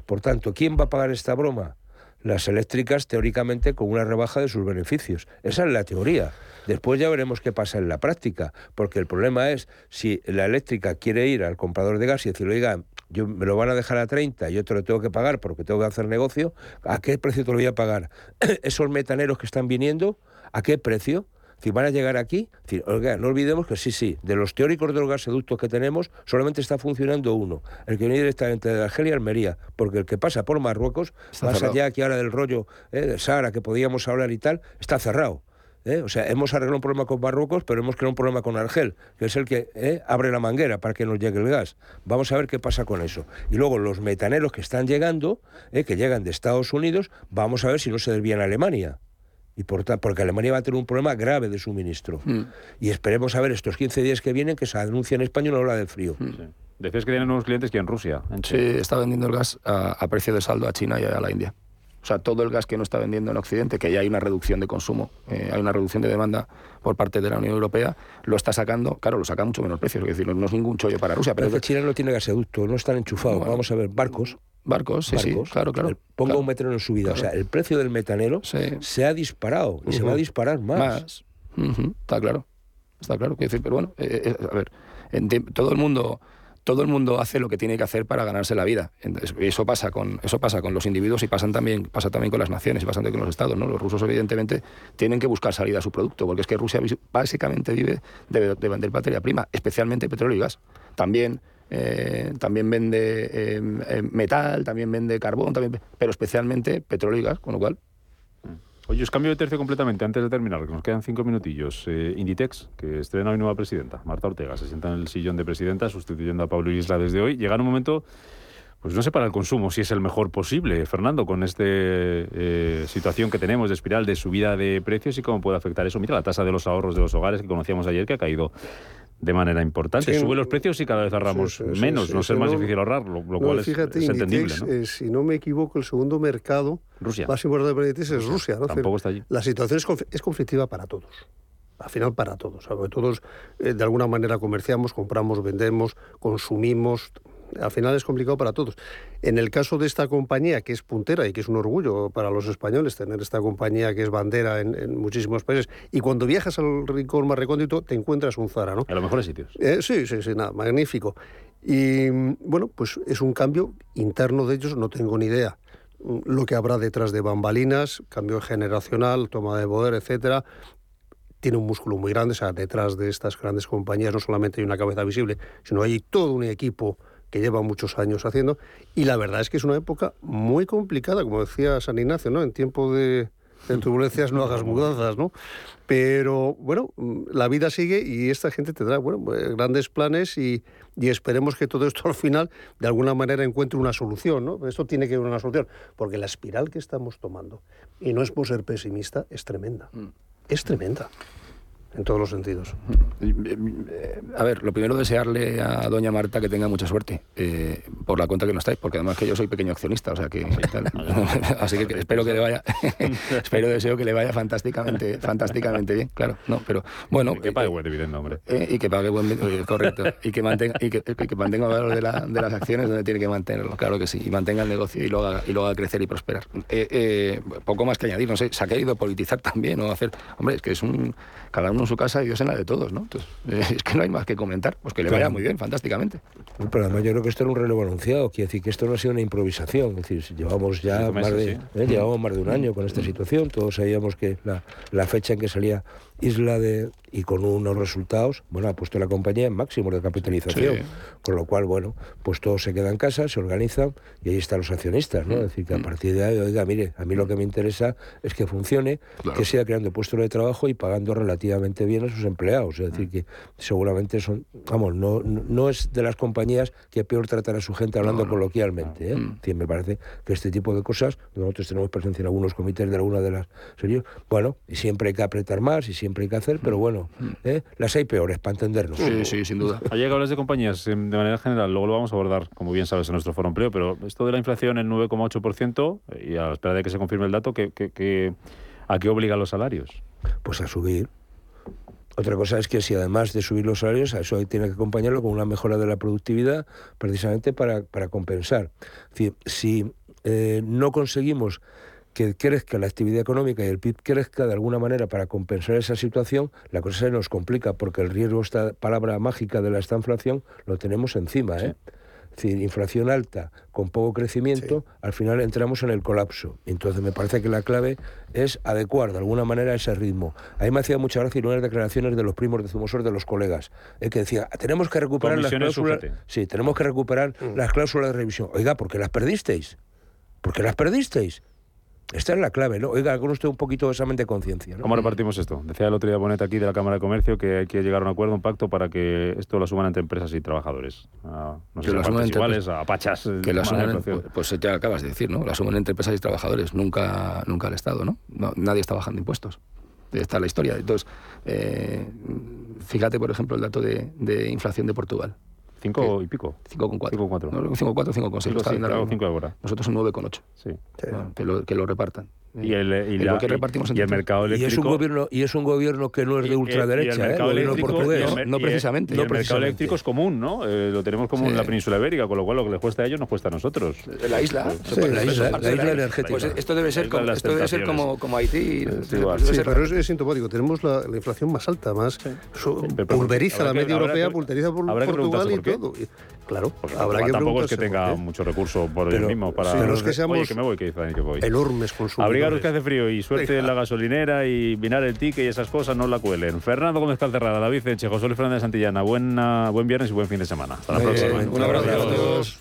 Por tanto, ¿quién va a pagar esta broma? Las eléctricas teóricamente con una rebaja de sus beneficios. Esa es la teoría. Después ya veremos qué pasa en la práctica, porque el problema es si la eléctrica quiere ir al comprador de gas y decirle, oiga, yo me lo van a dejar a 30, yo te lo tengo que pagar porque tengo que hacer negocio, ¿a qué precio te lo voy a pagar? Esos metaneros que están viniendo, ¿a qué precio? Si van a llegar aquí, oiga, no olvidemos que sí, sí, de los teóricos de los gasoductos que tenemos, solamente está funcionando uno, el que viene directamente de Argelia y Almería, porque el que pasa por Marruecos, más allá aquí ahora del rollo eh, de Sara que podíamos hablar y tal, está cerrado. ¿eh? O sea, hemos arreglado un problema con Marruecos, pero hemos creado un problema con Argel, que es el que ¿eh? abre la manguera para que nos llegue el gas. Vamos a ver qué pasa con eso. Y luego los metaneros que están llegando, ¿eh? que llegan de Estados Unidos, vamos a ver si no se desvían a Alemania. Y por porque Alemania va a tener un problema grave de suministro. Hmm. Y esperemos a ver estos 15 días que vienen que se anuncia en España una ola de frío. Hmm. Decías que tienen nuevos clientes que en Rusia. sí, está vendiendo el gas a precio de saldo a China y a la India. O sea, todo el gas que no está vendiendo en Occidente, que ya hay una reducción de consumo, eh, hay una reducción de demanda por parte de la Unión Europea, lo está sacando, claro, lo saca a mucho menos precio, es decir, no es ningún chollo para Rusia. Pero, que China no tiene gasoducto, no están enchufados. Vamos a ver, barcos. Barcos, sí, sí, claro, claro. Ponga un metanero en su vida. O sea, el precio del metanero se ha disparado y se va a disparar más. Más. Está claro. Está claro. Decir, pero bueno, eh, eh, a ver, todo el mundo todo el mundo hace lo que tiene que hacer para ganarse la vida. eso pasa con, eso pasa con los individuos y pasan también, pasa también con las naciones y pasa también con los estados. ¿no? Los rusos, evidentemente, tienen que buscar salida a su producto, porque es que Rusia básicamente vive de, vender materia prima, especialmente petróleo y gas. También eh, también vende eh, eh, metal, también vende carbón, también, pero especialmente petróleo y gas, con lo cual Oye, os cambio de tercio completamente antes de terminar, que nos quedan cinco minutillos. Inditex, que estrena hoy nueva presidenta, Marta Ortega, se sienta en el sillón de presidenta, sustituyendo a Pablo Isla desde hoy. Llega un momento, pues no sé para el consumo si es el mejor posible, Fernando, con esta situación que tenemos de espiral de subida de precios y cómo puede afectar eso. Mira la tasa de los ahorros de los hogares que conocíamos ayer, que ha caído de manera importante. Sube los precios y cada vez ahorramos menos, no es más difícil ahorrar, lo, cual es, entendible. ¿no? si no me equivoco, el segundo mercado Rusia. más importante para Inditex es Rusia. ¿no? Tampoco está allí. La situación es, conflictiva para todos. Al final para todos. Todos eh, de alguna manera comerciamos, compramos, vendemos, consumimos, al final es complicado para todos. En el caso de esta compañía, que es puntera y que es un orgullo para los españoles tener esta compañía que es bandera en, muchísimos países, y cuando viajas al rincón más recóndito te encuentras un Zara, ¿no? A los mejores sitios. Eh, sí, sí, sí, nada, magnífico. Y bueno, pues es un cambio interno de ellos, no tengo ni idea lo que habrá detrás de bambalinas, cambio generacional, toma de poder, etcétera, tiene un músculo muy grande, o sea, detrás de estas grandes compañías no solamente hay una cabeza visible, sino hay todo un equipo que lleva muchos años haciendo. Y la verdad es que es una época muy complicada, como decía San Ignacio, ¿no? En tiempo de, de turbulencias no hagas mudanzas, ¿no? Pero bueno, la vida sigue y esta gente tendrá bueno, pues, grandes planes y, y, esperemos que todo esto al final de alguna manera encuentre una solución, ¿no? Esto tiene que haber una solución, porque la espiral que estamos tomando, y no es por ser pesimista, es tremenda. Mm. Es tremenda en todos los sentidos. A ver, lo primero desearle a doña Marta que tenga mucha suerte eh, por la cuenta que no estáis, porque además que yo soy pequeño accionista, o sea que así que espero que le vaya, espero deseo que le vaya fantásticamente, fantásticamente bien, claro, no, pero bueno, que pague buen dividendo, hombre, eh, y que pague buen dividendo, correcto, y que mantenga y que, que mantenga el valor de, la, de, las acciones donde tiene que mantenerlo, claro que sí, y mantenga el negocio y lo haga y lo haga crecer y prosperar. Eh, poco más que añadir, no sé, se ha querido politizar también o hacer, hombre, es que es un cada uno en su casa y Dios en la de todos, ¿no? Entonces, eh, es que no hay más que comentar, pues que le vaya muy bien, fantásticamente. Pero además yo creo que esto era un relevo anunciado, quiere decir que esto no ha sido una improvisación, es decir, llevamos ya más, de, ¿eh? llevamos más de un año con esta situación, todos sabíamos que la, la fecha en que salía Isla de y con unos resultados, bueno, ha puesto la compañía en máximo de capitalización, con lo cual, bueno, pues todos se quedan en casa, se organizan y ahí están los accionistas, ¿no? Es decir, que a mm. partir de ahí, oiga, mire, a mí lo que me interesa es que funcione, que sea creando puestos de trabajo y pagando relativamente bien a sus empleados, es decir, mm. que seguramente son, vamos, no, no es de las compañías que peor tratan a su gente hablando coloquialmente, ¿eh? Mm. me parece que este tipo de cosas, nosotros tenemos presencia en algunos comités de alguna de las series, bueno, y siempre hay que apretar más y siempre siempre hay que hacer, pero bueno, ¿eh? las hay peores, para entendernos. Sí, sí, sin duda. Ha llegado hablas de compañías de manera general, luego lo vamos a abordar, como bien sabes, en nuestro foro empleo, pero esto de la inflación en 9,8% y a la espera de que se confirme el dato, ¿qué, qué, a qué obliga los salarios? Pues a subir. Otra cosa es que si además de subir los salarios, a eso tiene que acompañarlo con una mejora de la productividad, precisamente para, para compensar. Es si eh, no conseguimos que crezca la actividad económica y el PIB crezca de alguna manera para compensar esa situación, la cosa se nos complica porque el riesgo, esta palabra mágica de la esta inflación, lo tenemos encima. ¿eh? Es decir, inflación alta con poco crecimiento, al final entramos en el colapso. Entonces me parece que la clave es adecuar de alguna manera ese ritmo. A mí me hacía mucha gracia unas declaraciones de los primos de Zumosor, de los colegas, eh, que decía, tenemos que recuperar las cláusulas... Sí, tenemos que recuperar mm. las cláusulas de revisión. Oiga, ¿por qué las perdisteis? ¿Por qué las perdisteis? Esta es la clave, ¿no? Oiga, con usted un poquito de examen de conciencia. ¿no? ¿Cómo repartimos esto? Decía el otro día Bonet aquí de la Cámara de Comercio que hay que llegar a un acuerdo, un pacto para que esto lo suban entre empresas y trabajadores. A, no sé, lo iguales, a pachas. Que lo asuman, pues, pues ya acabas de decir, ¿no? Lo asumen entre empresas y trabajadores, nunca, nunca el Estado, ¿no? Nadie está bajando impuestos. Está la historia. Entonces, eh, fíjate, por ejemplo, el dato de, de inflación de Portugal. ¿Cinco y pico? Cinco con cuatro. Cinco con cuatro. cinco con cuatro, cinco con seis. Cinco, sí, claro, cinco ahora. Nosotros un nueve con ocho. Sí. que, lo, que lo repartan. Y el, y, la, que repartimos y el mercado eléctrico. Y es un gobierno, y es un gobierno que no es de ultraderecha, ¿eh? el gobierno portugués. No, no precisamente. el mercado eléctrico es común, ¿no? Eh, lo tenemos común en la península ibérica, con lo cual lo que les cuesta a ellos nos cuesta a nosotros. La isla. Sí, la, isla la isla energética. Pues esto debe ser, como, esto debe ser como, como Haití. Sí, pero es, sintomático. Tenemos la, inflación más alta, más pulveriza la media europea, pulveriza Portugal y todo. Claro, habrá que tampoco es que tenga mucho recurso por ellos mismos para. Es que seamos Oye, que me voy, que, que voy. enormes consumidores. Abrigaros que hace frío y suerte en la gasolinera y minar el ticket y esas cosas no la cuelen. Fernando Gómez Calcerrada, David Eche, José Luis Fernández Santillana, buena, buen viernes y buen fin de semana. Hasta la próxima. un abrazo a todos.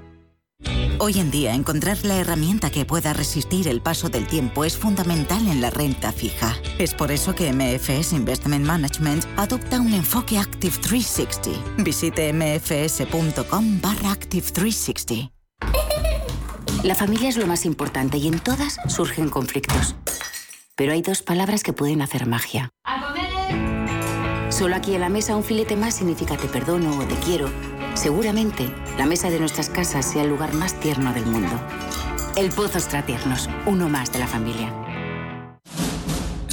Hoy en día, encontrar la herramienta que pueda resistir el paso del tiempo es fundamental en la renta fija. Es por eso que MFS Investment Management adopta un enfoque Active 360. Visite mfs.com barra Active 360. La familia es lo más importante y en todas surgen conflictos. Pero hay dos palabras que pueden hacer magia. Solo aquí en la mesa un filete más significa te perdono o te quiero Seguramente la mesa de nuestras casas sea el lugar más tierno del mundo. El Pozo Extratiernos, uno más de la familia.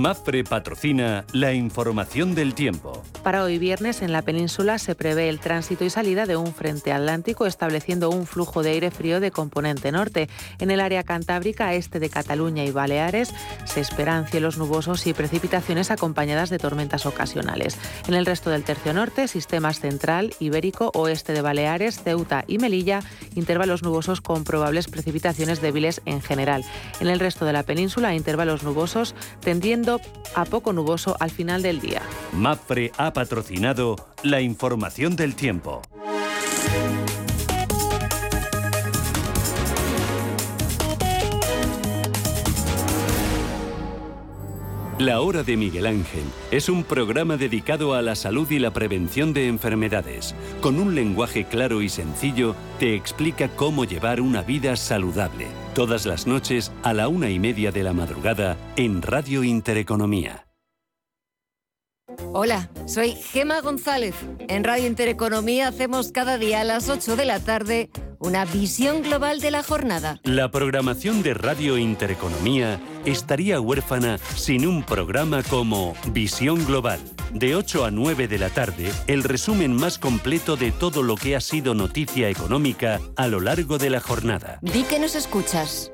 Mafre patrocina la información del tiempo. Para hoy viernes en la península se prevé el tránsito y salida de un frente atlántico estableciendo un flujo de aire frío de componente norte. En el área cantábrica este de Cataluña y Baleares se esperan cielos nubosos y precipitaciones acompañadas de tormentas ocasionales. En el resto del tercio norte, sistemas central, ibérico, oeste de Baleares, Ceuta y Melilla, intervalos nubosos con probables precipitaciones débiles en general. En el resto de la península, intervalos nubosos tendiendo a poco nuboso al final del día. MAPFRE ha patrocinado la información del tiempo. La Hora de Miguel Ángel es un programa dedicado a la salud y la prevención de enfermedades. Con un lenguaje claro y sencillo, te explica cómo llevar una vida saludable. Todas las noches a la una y media de la madrugada en Radio Intereconomía. Hola, soy Gema González. En Radio Intereconomía hacemos cada día a las 8 de la tarde una visión global de la jornada. La programación de Radio Intereconomía estaría huérfana sin un programa como Visión Global. De 8 a 9 de la tarde, el resumen más completo de todo lo que ha sido noticia económica a lo largo de la jornada. Di que nos escuchas.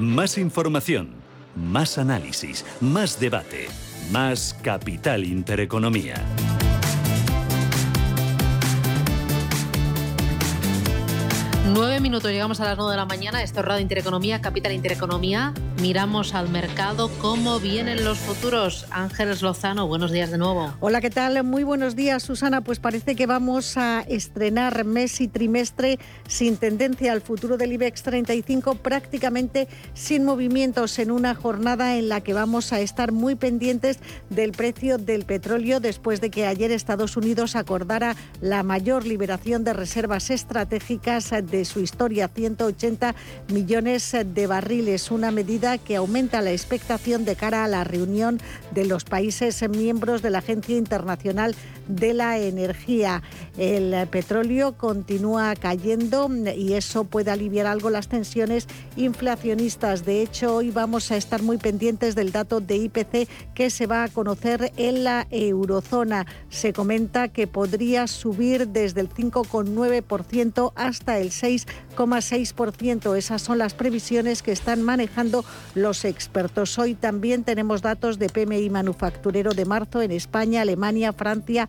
Más información, más análisis, más debate, más Capital Intereconomía. Nueve minutos, llegamos a las nueve de la mañana. Esto es Radio Intereconomía, Capital Intereconomía. Miramos al mercado, cómo vienen los futuros. Ángeles Lozano, buenos días de nuevo. Hola, ¿qué tal? Muy buenos días, Susana. Pues parece que vamos a estrenar mes y trimestre sin tendencia al futuro del IBEX 35, prácticamente sin movimientos en una jornada en la que vamos a estar muy pendientes del precio del petróleo después de que ayer Estados Unidos acordara la mayor liberación de reservas estratégicas de su historia, 180 millones de barriles, una medida que aumenta la expectación de cara a la reunión de los países miembros de la Agencia Internacional de la Energía. El petróleo continúa cayendo y eso puede aliviar algo las tensiones inflacionistas. De hecho, hoy vamos a estar muy pendientes del dato de IPC que se va a conocer en la eurozona. Se comenta que podría subir desde el 5,9% hasta el 6,6%. Esas son las previsiones que están manejando los expertos. Hoy también tenemos datos de PMI manufacturero de marzo en España, Alemania, Francia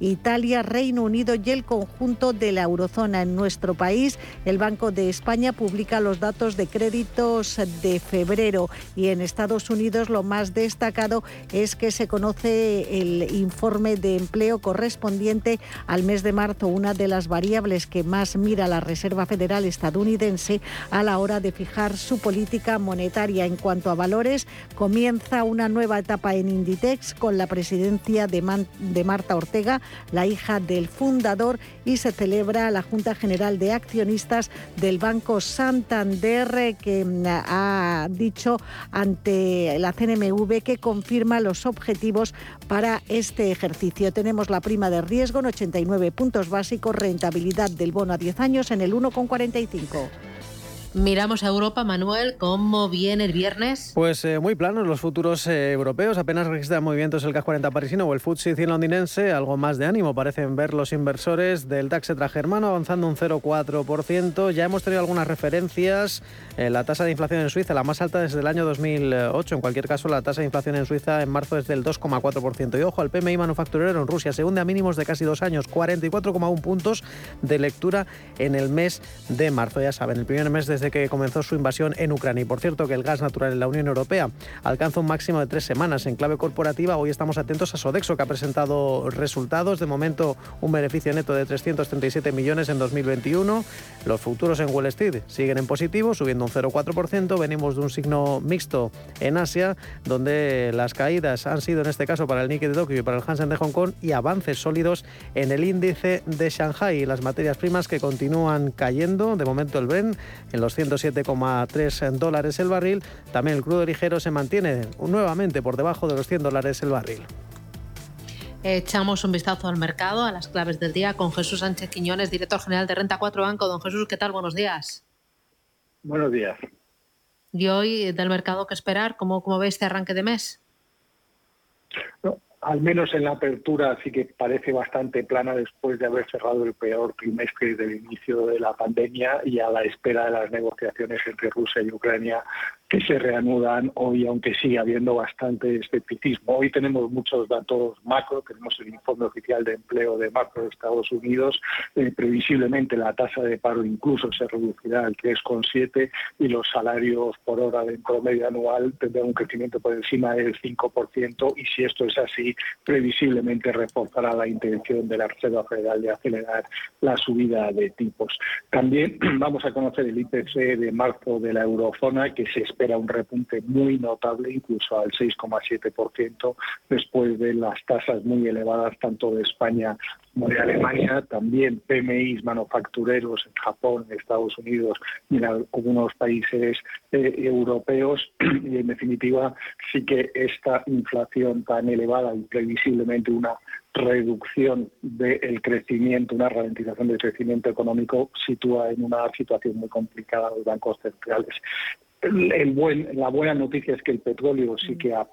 Italia, Reino Unido y el conjunto de la eurozona. En nuestro país, el Banco de España publica los datos de créditos de febrero y en Estados Unidos lo más destacado es que se conoce el informe de empleo correspondiente al mes de marzo, una de las variables que más mira la Reserva Federal estadounidense a la hora de fijar su política monetaria. En cuanto a valores, comienza una nueva etapa en Inditex con la presidencia de, de Marta Ortega la hija del fundador, y se celebra la Junta General de Accionistas del Banco Santander, que mm, ha dicho ante la CNMV que confirma los objetivos para este ejercicio. Tenemos la prima de riesgo en 89 puntos básicos, rentabilidad del bono a 10 años en el 1,45. Miramos a Europa, Manuel, ¿cómo viene el viernes? Pues eh, muy planos los futuros eh, europeos, apenas registran movimientos el CAC 40 parisino o el FTSE 100 londinense, algo más de ánimo parecen ver los inversores del DAX germano avanzando un 0,4%. Ya hemos tenido algunas referencias, eh, la tasa de inflación en Suiza, la más alta desde el año 2008, en cualquier caso la tasa de inflación en Suiza en marzo es del 2,4%. Y ojo, el PMI manufacturero en Rusia se hunde a mínimos de casi dos años, 44,1 puntos de lectura en el mes de marzo. Ya saben, el primer mes de que comenzó su invasión en Ucrania. Y por cierto, que el gas natural en la Unión Europea alcanza un máximo de tres semanas. En clave corporativa, hoy estamos atentos a Sodexo, que ha presentado resultados. De momento, un beneficio neto de 337 millones en 2021. Los futuros en Wall Street siguen en positivo, subiendo un 0,4%. Venimos de un signo mixto en Asia, donde las caídas han sido, en este caso, para el Nikkei de Tokio y para el Hansen de Hong Kong, y avances sólidos en el índice de Shanghai. Las materias primas que continúan cayendo. De momento, el Bren en los 107,3 dólares el barril. También el crudo ligero se mantiene nuevamente por debajo de los 100 dólares el barril. Echamos un vistazo al mercado, a las claves del día, con Jesús Sánchez Quiñones, director general de Renta 4 Banco. Don Jesús, ¿qué tal? Buenos días. Buenos días. ¿Y hoy del mercado qué esperar? ¿Cómo, cómo ve este arranque de mes? Al menos en la apertura sí que parece bastante plana después de haber cerrado el peor trimestre del inicio de la pandemia y a la espera de las negociaciones entre Rusia y Ucrania que se reanudan hoy, aunque sigue habiendo bastante escepticismo. Hoy tenemos muchos datos macro, tenemos el informe oficial de empleo de macro de Estados Unidos, eh, previsiblemente la tasa de paro incluso se reducirá al 3,7 y los salarios por hora de promedio anual tendrán un crecimiento por encima del 5% y si esto es así, previsiblemente reforzará la intención de la Reserva Federal de acelerar la subida de tipos. También vamos a conocer el IPC de marzo de la eurozona que se espera un repunte muy notable, incluso al 6,7%, después de las tasas muy elevadas tanto de España como de Alemania, también PMIs manufactureros en Japón, en Estados Unidos y en algunos países eh, europeos. Y en definitiva, sí que esta inflación tan elevada y previsiblemente una reducción del crecimiento, una ralentización del crecimiento económico, sitúa en una situación muy complicada a los bancos centrales el buen, la buena noticia es que el petróleo sí que ha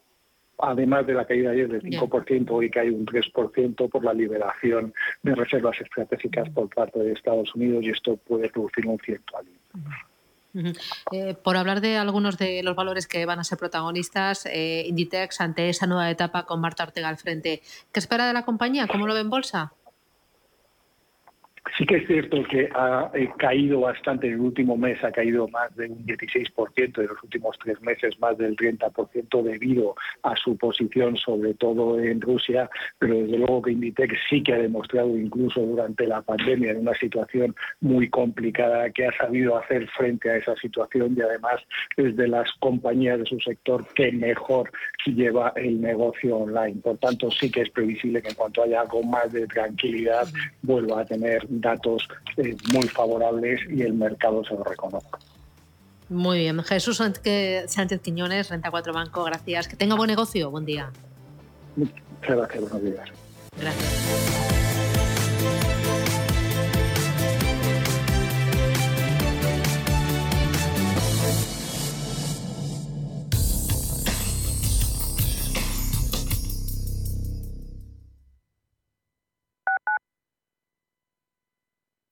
además de la caída ayer del 5%, hoy cae un 3% por la liberación de reservas estratégicas por parte de Estados Unidos y esto puede producir un cierto alivio. Eh, por hablar de algunos de los valores que van a ser protagonistas, eh, Inditex ante esa nueva etapa con Marta Ortega al frente, ¿qué espera de la compañía? ¿Cómo lo ve en bolsa? Sí que es cierto que ha eh, caído bastante en el último mes, ha caído más de un 16%, en los últimos tres meses más del 30% debido a su posición sobre todo en Rusia, pero desde luego que Inditex sí que ha demostrado incluso durante la pandemia en una situación muy complicada que ha sabido hacer frente a esa situación y además es de las compañías de su sector que mejor lleva el negocio online. Por tanto, sí que es previsible que en cuanto haya algo más de tranquilidad vuelva a tener datos eh, muy favorables y el mercado se lo reconozca. Muy bien. Jesús Sánchez Quiñones, Renta 4 Banco, gracias. Que tenga buen negocio. Buen día. Muchas gracias. Buenos días. Gracias.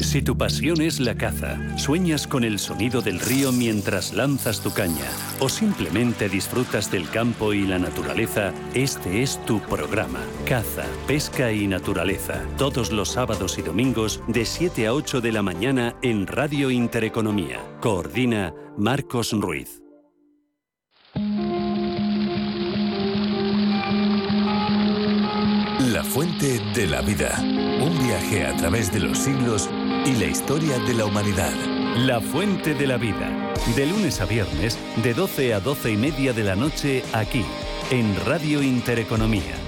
Si tu pasión es la caza, sueñas con el sonido del río mientras lanzas tu caña o simplemente disfrutas del campo y la naturaleza, este es tu programa. Caza, pesca y naturaleza. Todos los sábados y domingos de 7 a 8 de la mañana en Radio Intereconomía. Coordina Marcos Ruiz. La fuente de la vida. Un viaje a través de los siglos y la historia de la humanidad. La Fuente de la Vida. De lunes a viernes, de 12 a 12 y media de la noche, aquí, en Radio Intereconomía.